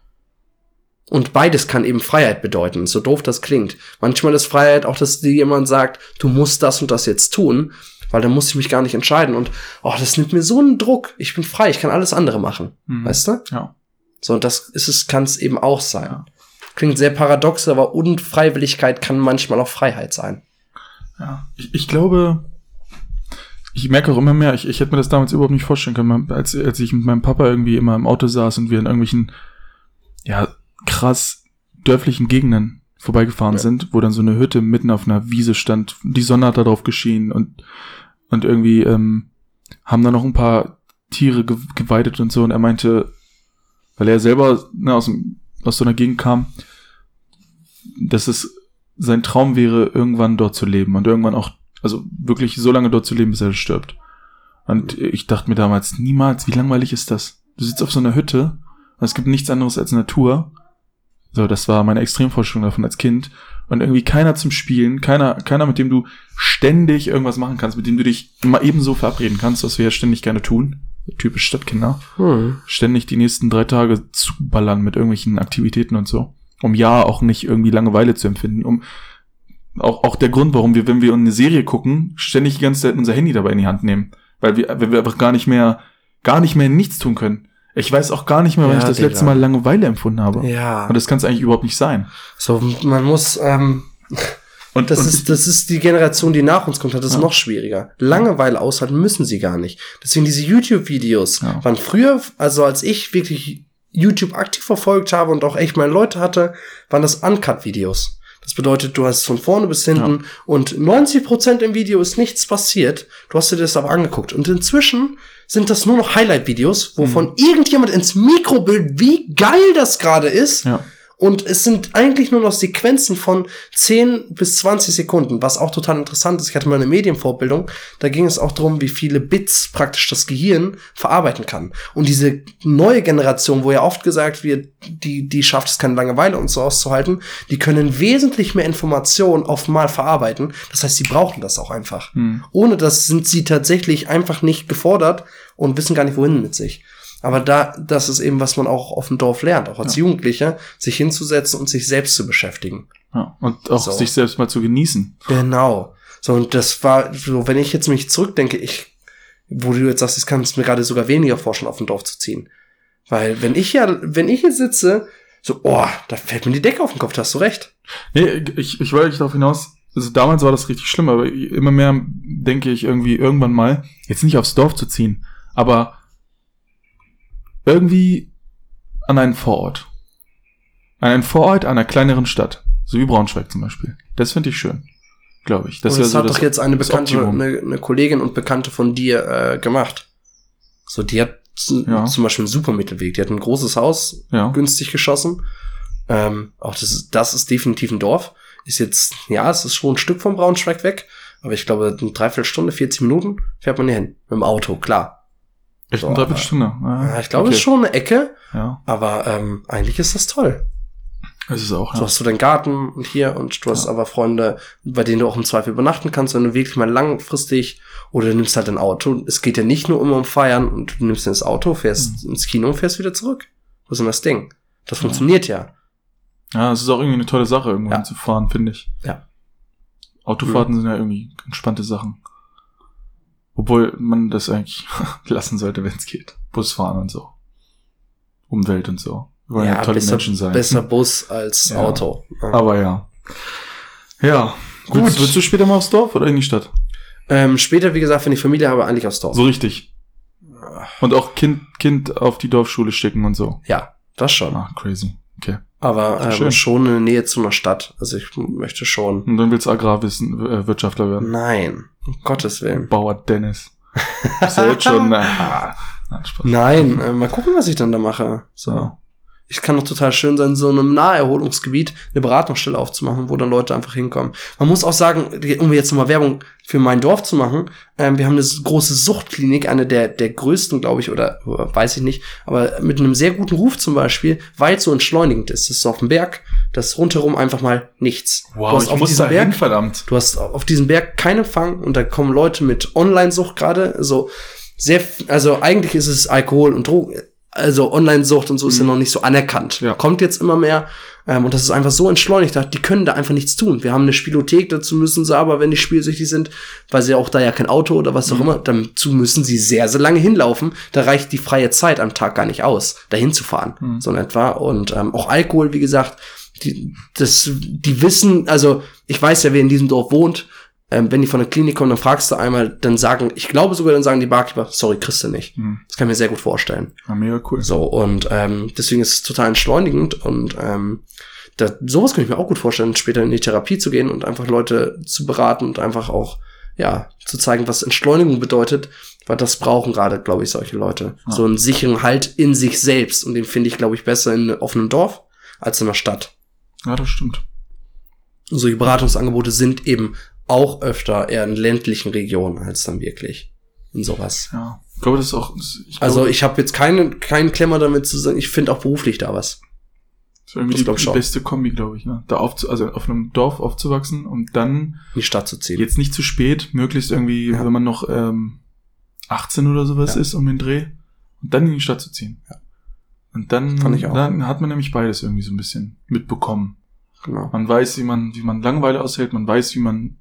Und beides kann eben Freiheit bedeuten, so doof das klingt. Manchmal ist Freiheit auch, dass dir jemand sagt, du musst das und das jetzt tun, weil dann muss ich mich gar nicht entscheiden. Und oh, das nimmt mir so einen Druck. Ich bin frei, ich kann alles andere machen. Mhm. Weißt du? Ja. So, und das ist es, kann es eben auch sein. Ja. Klingt sehr paradox, aber Unfreiwilligkeit kann manchmal auch Freiheit sein. Ja. Ich, ich glaube, ich merke auch immer mehr, ich, ich hätte mir das damals überhaupt nicht vorstellen können, als, als ich mit meinem Papa irgendwie immer im Auto saß und wir in irgendwelchen, ja, krass dörflichen Gegenden vorbeigefahren Ja. sind, wo dann so eine Hütte mitten auf einer Wiese stand, die Sonne hat da drauf geschienen und, und irgendwie, ähm, haben da noch ein paar Tiere ge geweidet und so und er meinte, weil er selber ne, aus, dem, aus so einer Gegend kam, dass es sein Traum wäre, irgendwann dort zu leben und irgendwann auch, also wirklich so lange dort zu leben, bis er stirbt. Und ich dachte mir damals, niemals, wie langweilig ist das? Du sitzt auf so einer Hütte und es gibt nichts anderes als Natur. So, das war meine Extremvorstellung davon als Kind. Und irgendwie keiner zum Spielen, keiner, keiner, mit dem du ständig irgendwas machen kannst, mit dem du dich mal ebenso verabreden kannst, was wir ja ständig gerne tun. Typisch Stadtkinder Hm. ständig die nächsten drei Tage zuballern mit irgendwelchen Aktivitäten und so. Um ja auch nicht irgendwie Langeweile zu empfinden. Um auch, auch der Grund, warum wir, wenn wir eine Serie gucken, ständig die ganze Zeit unser Handy dabei in die Hand nehmen. Weil wir, weil wir einfach gar nicht mehr, gar nicht mehr nichts tun können. Ich weiß auch gar nicht mehr, wann Ja, ich das Digga. letzte Mal Langeweile empfunden habe. Ja. Und das kann es eigentlich überhaupt nicht sein. So, man muss, ähm, Und Das und ist, das ist die Generation, die nach uns kommt, hat das Ja. noch schwieriger. Langeweile aushalten müssen sie gar nicht. Deswegen diese YouTube-Videos Ja. waren früher, also als ich wirklich YouTube aktiv verfolgt habe und auch echt meine Leute hatte, waren das Uncut-Videos. Das bedeutet, du hast von vorne bis hinten und 90% im Video ist nichts passiert. Du hast dir das aber angeguckt. Und inzwischen sind das nur noch Highlight-Videos, wovon irgendjemand ins Mikrobild, wie geil das gerade ist, ja. Und es sind eigentlich nur noch Sequenzen von 10 bis 20 Sekunden, was auch total interessant ist. Ich hatte mal eine Medienvorbildung, da ging es auch darum, wie viele Bits praktisch das Gehirn verarbeiten kann. Und diese neue Generation, wo ja oft gesagt wird, die, die schafft es keine Langeweile und so auszuhalten, die können wesentlich mehr Informationen auf mal verarbeiten. Das heißt, sie brauchen das auch einfach. Hm. Ohne das sind sie tatsächlich einfach nicht gefordert und wissen gar nicht, wohin mit sich. Aber da, das ist eben, was man auch auf dem Dorf lernt, auch als Ja. Jugendlicher, sich hinzusetzen und sich selbst zu beschäftigen. ja. Und auch So. sich selbst mal zu genießen. Genau. So, und das war, so, wenn ich jetzt mich zurückdenke, ich, wo du jetzt sagst, ich kann es mir gerade sogar weniger vorstellen, auf dem Dorf zu ziehen. Weil, wenn ich ja, wenn ich hier sitze, so, oh, da fällt mir die Decke auf den Kopf, da hast du recht. Nee, ich, ich wollte darauf hinaus, also damals war das richtig schlimm, aber immer mehr denke ich irgendwie irgendwann mal, jetzt nicht aufs Dorf zu ziehen, aber irgendwie an einen Vorort. An einen Vorort einer kleineren Stadt. So wie Braunschweig zum Beispiel. Das finde ich schön. Glaube ich. Das und das so hat das, doch jetzt eine Bekannte, eine, eine Kollegin und Bekannte von dir äh, gemacht. So, die hat Ja. zum Beispiel einen Supermittelweg. Die hat ein großes Haus, Ja. günstig geschossen. Ähm, auch das ist, das ist definitiv ein Dorf. Ist jetzt, ja, es ist schon ein Stück vom Braunschweig weg. Aber ich glaube, eine Dreiviertelstunde, 40 Minuten fährt man hier hin. Mit dem Auto, klar. Echt So, eine Dreiviertelstunde. Ah, Ja, ich glaube, okay. es ist schon eine Ecke. Ja, Aber ähm, eigentlich ist das toll. es ist auch. So Ja. hast du deinen Garten und hier und du hast Ja. aber Freunde, bei denen du auch im Zweifel übernachten kannst, wenn du wirklich mal langfristig oder du nimmst halt ein Auto. Es geht ja nicht nur immer um Feiern und du nimmst dann das Auto, fährst ins Kino und fährst wieder zurück. Was ist denn das Ding? Das Mhm. Ja. funktioniert ja. ja, es ist auch irgendwie eine tolle Sache, irgendwo Ja. hinzufahren, finde ich. Ja. Autofahrten sind ja irgendwie entspannte Sachen. Obwohl man das eigentlich lassen sollte, wenn es geht. Busfahren und so. Umwelt und so. Wir wollen ja, tolle besser, Menschen sein. besser Bus als Ja. Auto. Ja. Aber ja. Ja. Gut. Willst, willst du später mal aufs Dorf oder in die Stadt? Ähm, später, wie gesagt, wenn ich Familie habe, eigentlich aufs Dorf. So richtig. Und auch Kind, Kind auf die Dorfschule schicken und so. Ja, das schon. Ah, crazy. Aber ähm, Schön. schon in der Nähe zu einer Stadt. Also ich möchte schon. Und dann willst du Agrarwissen, äh, Wirtschaftler werden. Nein, um Gottes Willen. Bauer Dennis. Jetzt schon, na, nein, Spaß. Nein, äh, mal gucken, was ich dann da mache. So. Ich kann doch total schön sein, so in einem Naherholungsgebiet eine Beratungsstelle aufzumachen, wo dann Leute einfach hinkommen. Man muss auch sagen, um jetzt nochmal Werbung für mein Dorf zu machen, ähm, wir haben eine große Suchtklinik, eine der, der größten, glaube ich, oder äh, weiß ich nicht, aber mit einem sehr guten Ruf zum Beispiel, weil es so entschleunigend ist. Das ist auf dem Berg, das ist rundherum einfach mal nichts. du Wow, hast ich auf muss diesem da Berg hin, verdammt. Du hast auf diesem Berg keinen Empfang und da kommen Leute mit Online-Sucht gerade. So sehr, also eigentlich ist es Alkohol und Drogen. Also Online-Sucht und so ist ja noch nicht so anerkannt. Mhm. Ja. Kommt jetzt immer mehr. Ähm, und das ist einfach so entschleunigt. Die können da einfach nichts tun. Wir haben eine Spielothek, dazu müssen sie aber, wenn die spielsüchtig sind, weil sie auch da ja kein Auto oder was auch Mhm. immer, dazu müssen sie sehr, sehr lange hinlaufen. Da reicht die freie Zeit am Tag gar nicht aus, dahin zu fahren. Mhm. So in etwa. Und ähm, auch Alkohol, wie gesagt, die, das, die wissen, also ich weiß ja, wer in diesem Dorf wohnt. Ähm, wenn die von der Klinik kommen, dann fragst du einmal, dann sagen, ich glaube sogar, dann sagen die Barkeeper, sorry, kriegst du nicht. Hm. Das kann ich mir sehr gut vorstellen. Ja, mega cool. So, und ähm, deswegen ist es total entschleunigend und ähm, da, sowas könnte ich mir auch gut vorstellen, später in die Therapie zu gehen und einfach Leute zu beraten und einfach auch, ja, zu zeigen, was Entschleunigung bedeutet, weil das brauchen gerade, glaube ich, solche Leute. Ja. So einen sicheren Halt in sich selbst und den finde ich, glaube ich, besser in, einem Dorf als in einer Stadt. Ja, das stimmt. solche Beratungsangebote sind eben auch öfter eher in ländlichen Regionen als dann wirklich in sowas. Ja. Ich glaube, das ist auch. Ich glaube, Also ich habe jetzt keinen keinen Klemmer damit zu sagen, ich finde auch beruflich da was. das ist irgendwie das die, schon. beste Kombi, glaube ich. Ne? Da aufzu also auf einem Dorf aufzuwachsen und dann in die Stadt zu ziehen. jetzt nicht zu spät, möglichst irgendwie, Ja. wenn man noch ähm, 18 oder sowas Ja. ist, um den Dreh, und dann in die Stadt zu ziehen. Ja. Und dann, Fand ich auch. dann hat man nämlich beides irgendwie so ein bisschen mitbekommen. Genau. Man weiß, wie man, wie man Langeweile aushält, man weiß, wie man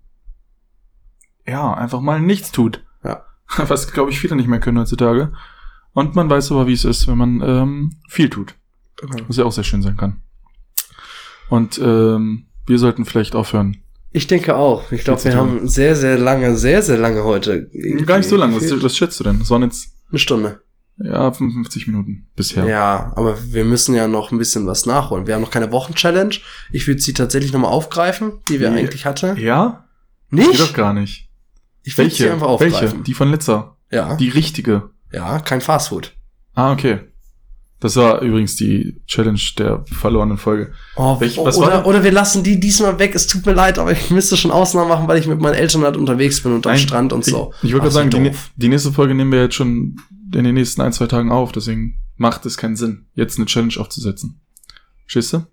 ja einfach mal nichts tut. Ja. Was, glaube ich, viele nicht mehr können heutzutage. Und man weiß aber, wie es ist, wenn man ähm, viel tut. genau. Was ja auch sehr schön sein kann. Und ähm, wir sollten vielleicht aufhören, Ich denke auch. Ich glaube, wir haben sehr, sehr lange, sehr, sehr lange heute. Gar nicht so lange. Was, was schätzt du denn? Das waren jetzt, Eine Stunde. ja, 55 Minuten bisher. Ja. aber wir müssen ja noch ein bisschen was nachholen. Wir haben noch keine Wochenchallenge. Ich würde sie tatsächlich nochmal aufgreifen, die wir Ja. eigentlich hatten. Ja? Geht doch Nicht? gar nicht. Ich würde sie einfach aufgreifen. Welche? Die von letzter. Ja. Die richtige. ja, kein Fastfood. Ah, okay. Das war übrigens die Challenge der verlorenen Folge. Oh, Welch- was war oder, denn? oder wir lassen die diesmal weg. Es tut mir leid, aber ich müsste schon Ausnahmen machen, weil ich mit meinen Eltern halt unterwegs bin und am Nein, Strand und ich, so. Ich gerade sagen, die, doof. die nächste Folge nehmen wir jetzt schon in den nächsten ein, zwei Tagen auf. Deswegen macht es keinen Sinn, jetzt eine Challenge aufzusetzen. Verstehst du?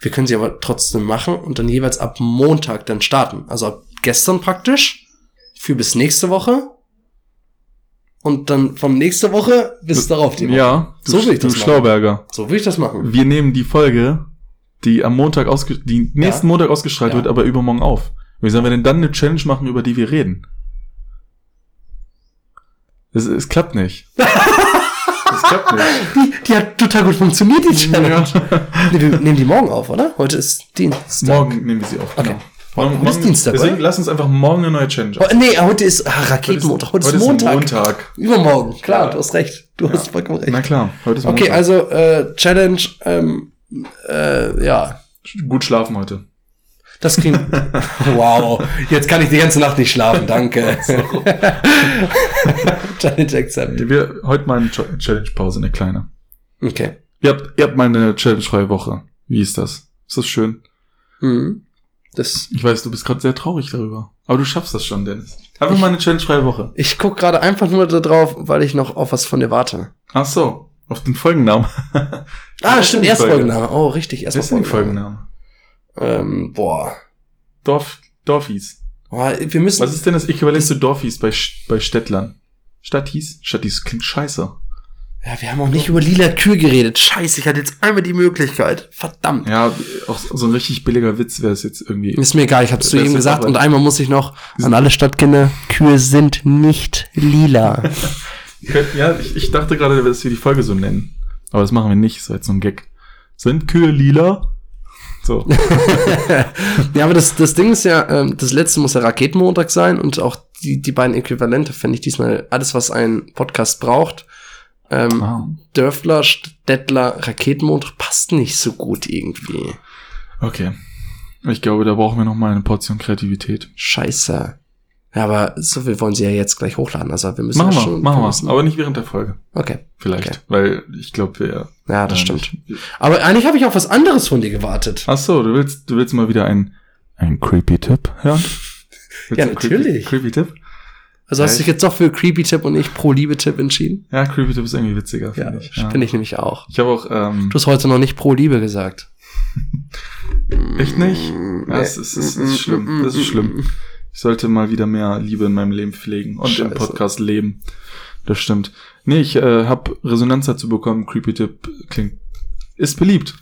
Wir können sie aber trotzdem machen und dann jeweils ab Montag dann starten. Also ab gestern praktisch für bis nächste Woche. Und dann von nächste Woche bis darauf die Woche. Ja, du, So will ich du das machen. Schlauberger. So will ich das machen. Wir nehmen die Folge, die am Montag ausge die nächsten Montag ausgestrahlt Ja. wird, aber übermorgen auf. Wie sollen wir denn dann eine Challenge machen, über die wir reden? Es, es klappt nicht. Es klappt nicht. Die, die hat total gut funktioniert, die Challenge. Ja. Nee, wir nehmen die morgen auf, oder? Heute ist Dienstag. Morgen nehmen wir sie auf. Okay. Genau. Heute ist Dienstag, Deswegen oder? lass uns einfach morgen eine neue Challenge. Oh, nee, heute ist ah, Raketenmontag. Heute, ist Montag. Montag. Übermorgen. Klar, Ja. du hast recht. Du hast vollkommen recht. Na klar, heute ist Okay, Montag. also äh, Challenge, ähm, äh, ja, Gut schlafen heute. das klingt. wow, jetzt kann ich die ganze Nacht nicht schlafen, danke. Challenge accepted. Wir heute mal eine Ch- Challenge-Pause, eine kleine. Okay. Ihr habt, ihr habt mal eine Challenge-freie Woche. Wie ist das? Ist das schön? Mhm. Das, Ich weiß, du bist gerade sehr traurig darüber. Aber du schaffst das schon, Dennis. Einfach mal eine challenge-freie Woche. ich guck gerade einfach nur da drauf, weil ich noch auf was von dir warte. Ach so, auf den Folgennamen. Ah, stimmt, ist erst die Folge? Folgenname. Oh, richtig, erst Was ist denn die Folgenname. Ähm, boah. Dorf, Dorfies. boah. Wir müssen. Was ist denn das Äquivalent zu Dorfies bei, bei Städtlern? Stadtis? Stadtis klingt scheiße. Ja, wir haben auch nicht über lila Kühe geredet. Scheiße, ich hatte jetzt einmal die Möglichkeit. Verdammt. Ja, auch so ein richtig billiger Witz wäre es jetzt irgendwie. Ist mir egal, ich hab's zu ihm gesagt und einmal muss ich noch an alle Stadtkinder, Kühe sind nicht lila. Ja, ich, ich dachte gerade, dass wir die Folge so nennen. Aber das machen wir nicht, das war jetzt so ein Gag. Sind Kühe lila? So. ja, aber das, das Ding ist ja, ähm, das letzte muss ja Raketenmontag sein und auch die, die beiden Äquivalente fände ich diesmal alles, was ein Podcast braucht. Ähm, Ah. Dörfler, Städtler, Raketenmontag passt nicht so gut irgendwie. Okay. Ich glaube, da brauchen wir noch mal eine Portion Kreativität. Scheiße. Ja, aber so, wir wollen sie ja jetzt gleich hochladen. Also wir müssen Machen wir, schon. machen wir müssen- Aber nicht während der Folge. Okay. Vielleicht. Okay. Weil ich glaube, wir. Ja, das stimmt. nicht- Aber eigentlich habe ich auf was anderes von dir gewartet. Ach so, du willst, du willst mal wieder ein, ein creepy Tipp hören? Ja, einen natürlich. Creepy, creepy Tipp? Also hast Ja, du dich jetzt doch für Creepy Tipp und nicht pro Liebe Tipp entschieden? Ja, creepy Tipp ist irgendwie witziger, Ja, finde ich. Ja. finde ich nämlich auch. Ich habe auch, ähm, Du hast heute noch nicht pro Liebe gesagt. echt nicht? Ja, es ist, es ist schlimm. Das ist schlimm. Ich sollte mal wieder mehr Liebe in meinem Leben pflegen und im Scheiße. Podcast leben. Das stimmt. Nee, ich äh, habe Resonanz dazu bekommen. Creepy Tipp klingt, ist beliebt.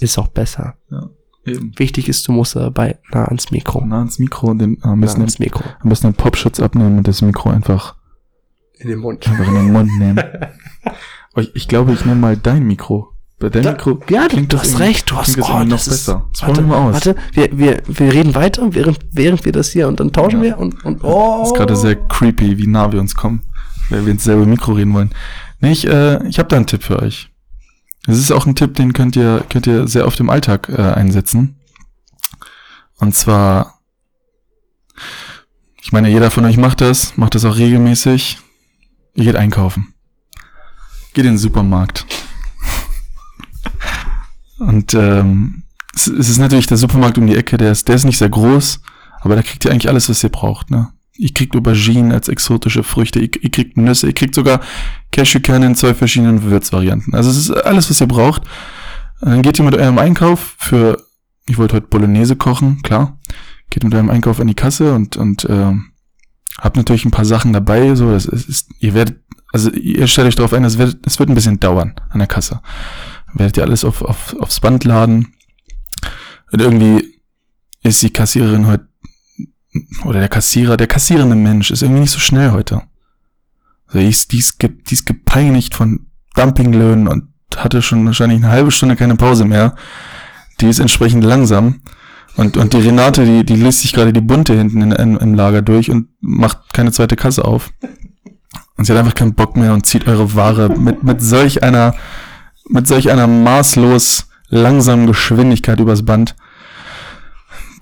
Ist auch besser. Ja, eben. Wichtig ist, du musst dabei nah ans Mikro. Nah ans Mikro und den, am Nah besten, ans Mikro. am besten den Popschutz abnehmen und das Mikro einfach, In den Mund. einfach in den Mund nehmen. Ich, ich glaube, ich nehme mal dein Mikro. Bei deinem Da- Mikro. Ja, du, klingt du das hast recht, du hast das oh, irgendwie noch das ist, besser. Das Warte, wir aus. warte, wir, wir, wir reden weiter, während, während wir das hier und dann tauschen Ja. wir und, und oh. Das ist gerade sehr creepy, wie nah wir uns kommen, weil wir ins selbe Mikro reden wollen. Nee, ich, äh, ich habe da einen Tipp für euch. Das ist auch ein Tipp, den könnt ihr, könnt ihr sehr oft im Alltag äh, einsetzen. Und zwar, ich meine, jeder von euch macht das, macht das auch regelmäßig. Ihr geht einkaufen. Geht in den Supermarkt. Und ähm, es, es ist natürlich der Supermarkt um die Ecke, der ist, der ist nicht sehr groß, aber da kriegt ihr eigentlich alles, was ihr braucht. Ne? Ihr kriegt Auberginen als exotische Früchte, ihr, kriegt Nüsse, ihr kriegt sogar Cashewkerne in zwei verschiedenen Würzvarianten. Also es ist alles, was ihr braucht. Und dann geht ihr mit eurem Einkauf für, ich wollte heute Bolognese kochen, klar. Geht mit eurem Einkauf an die Kasse und, und äh, habt natürlich ein paar Sachen dabei. So, das ist, ist ihr werdet, also ihr stellt euch darauf ein, es wird, es wird ein bisschen dauern an der Kasse. Werdet ihr alles auf, auf, aufs Band laden. Und irgendwie ist die Kassiererin heute oder der Kassierer, der kassierende Mensch ist irgendwie nicht so schnell heute. Also die ist, die ist, ge- die ist gepeinigt von Dumpinglöhnen und hatte schon wahrscheinlich eine halbe Stunde keine Pause mehr. Die ist entsprechend langsam. Und, und die Renate, die, die liest sich gerade die Bunte hinten in, in, im Lager durch und macht keine zweite Kasse auf. Und sie hat einfach keinen Bock mehr und zieht eure Ware mit, mit solch einer, mit solch einer maßlos langsamen Geschwindigkeit übers Band.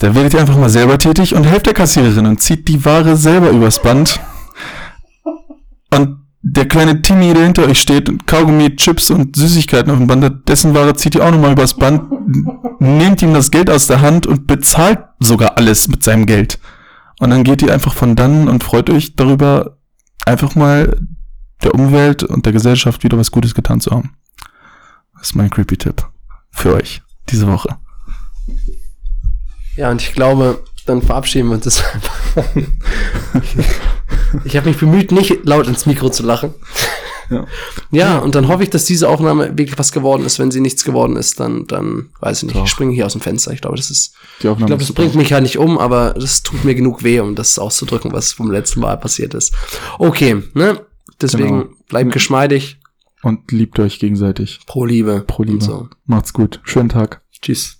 Da werdet ihr einfach mal selber tätig und helft der Kassiererin und zieht die Ware selber übers Band. Und der kleine Timmy, der hinter euch steht und Kaugummi, Chips und Süßigkeiten auf dem Band hat, dessen Ware zieht ihr auch nochmal übers Band, nehmt ihm das Geld aus der Hand und bezahlt sogar alles mit seinem Geld. Und dann geht ihr einfach von dann und freut euch darüber, einfach mal der Umwelt und der Gesellschaft wieder was Gutes getan zu haben. Das ist mein creepy Tipp für euch diese Woche. Ja, und ich glaube, dann verabschieden wir uns das einfach. ich habe mich bemüht, nicht laut ins Mikro zu lachen. Ja. Ja, und dann hoffe ich, dass diese Aufnahme wirklich was geworden ist. Wenn sie nichts geworden ist, dann, dann weiß ich nicht. Doch. Ich springe hier aus dem Fenster. Ich glaube, das ist, Die Aufnahme ich glaube, das super. bringt mich ja nicht um, aber das tut mir genug weh, um das auszudrücken, was vom letzten Mal passiert ist. Okay, ne? Deswegen Genau. bleibt geschmeidig. Und liebt euch gegenseitig. Pro Liebe. Pro Liebe. So. Macht's gut. Schönen Tag. Tschüss.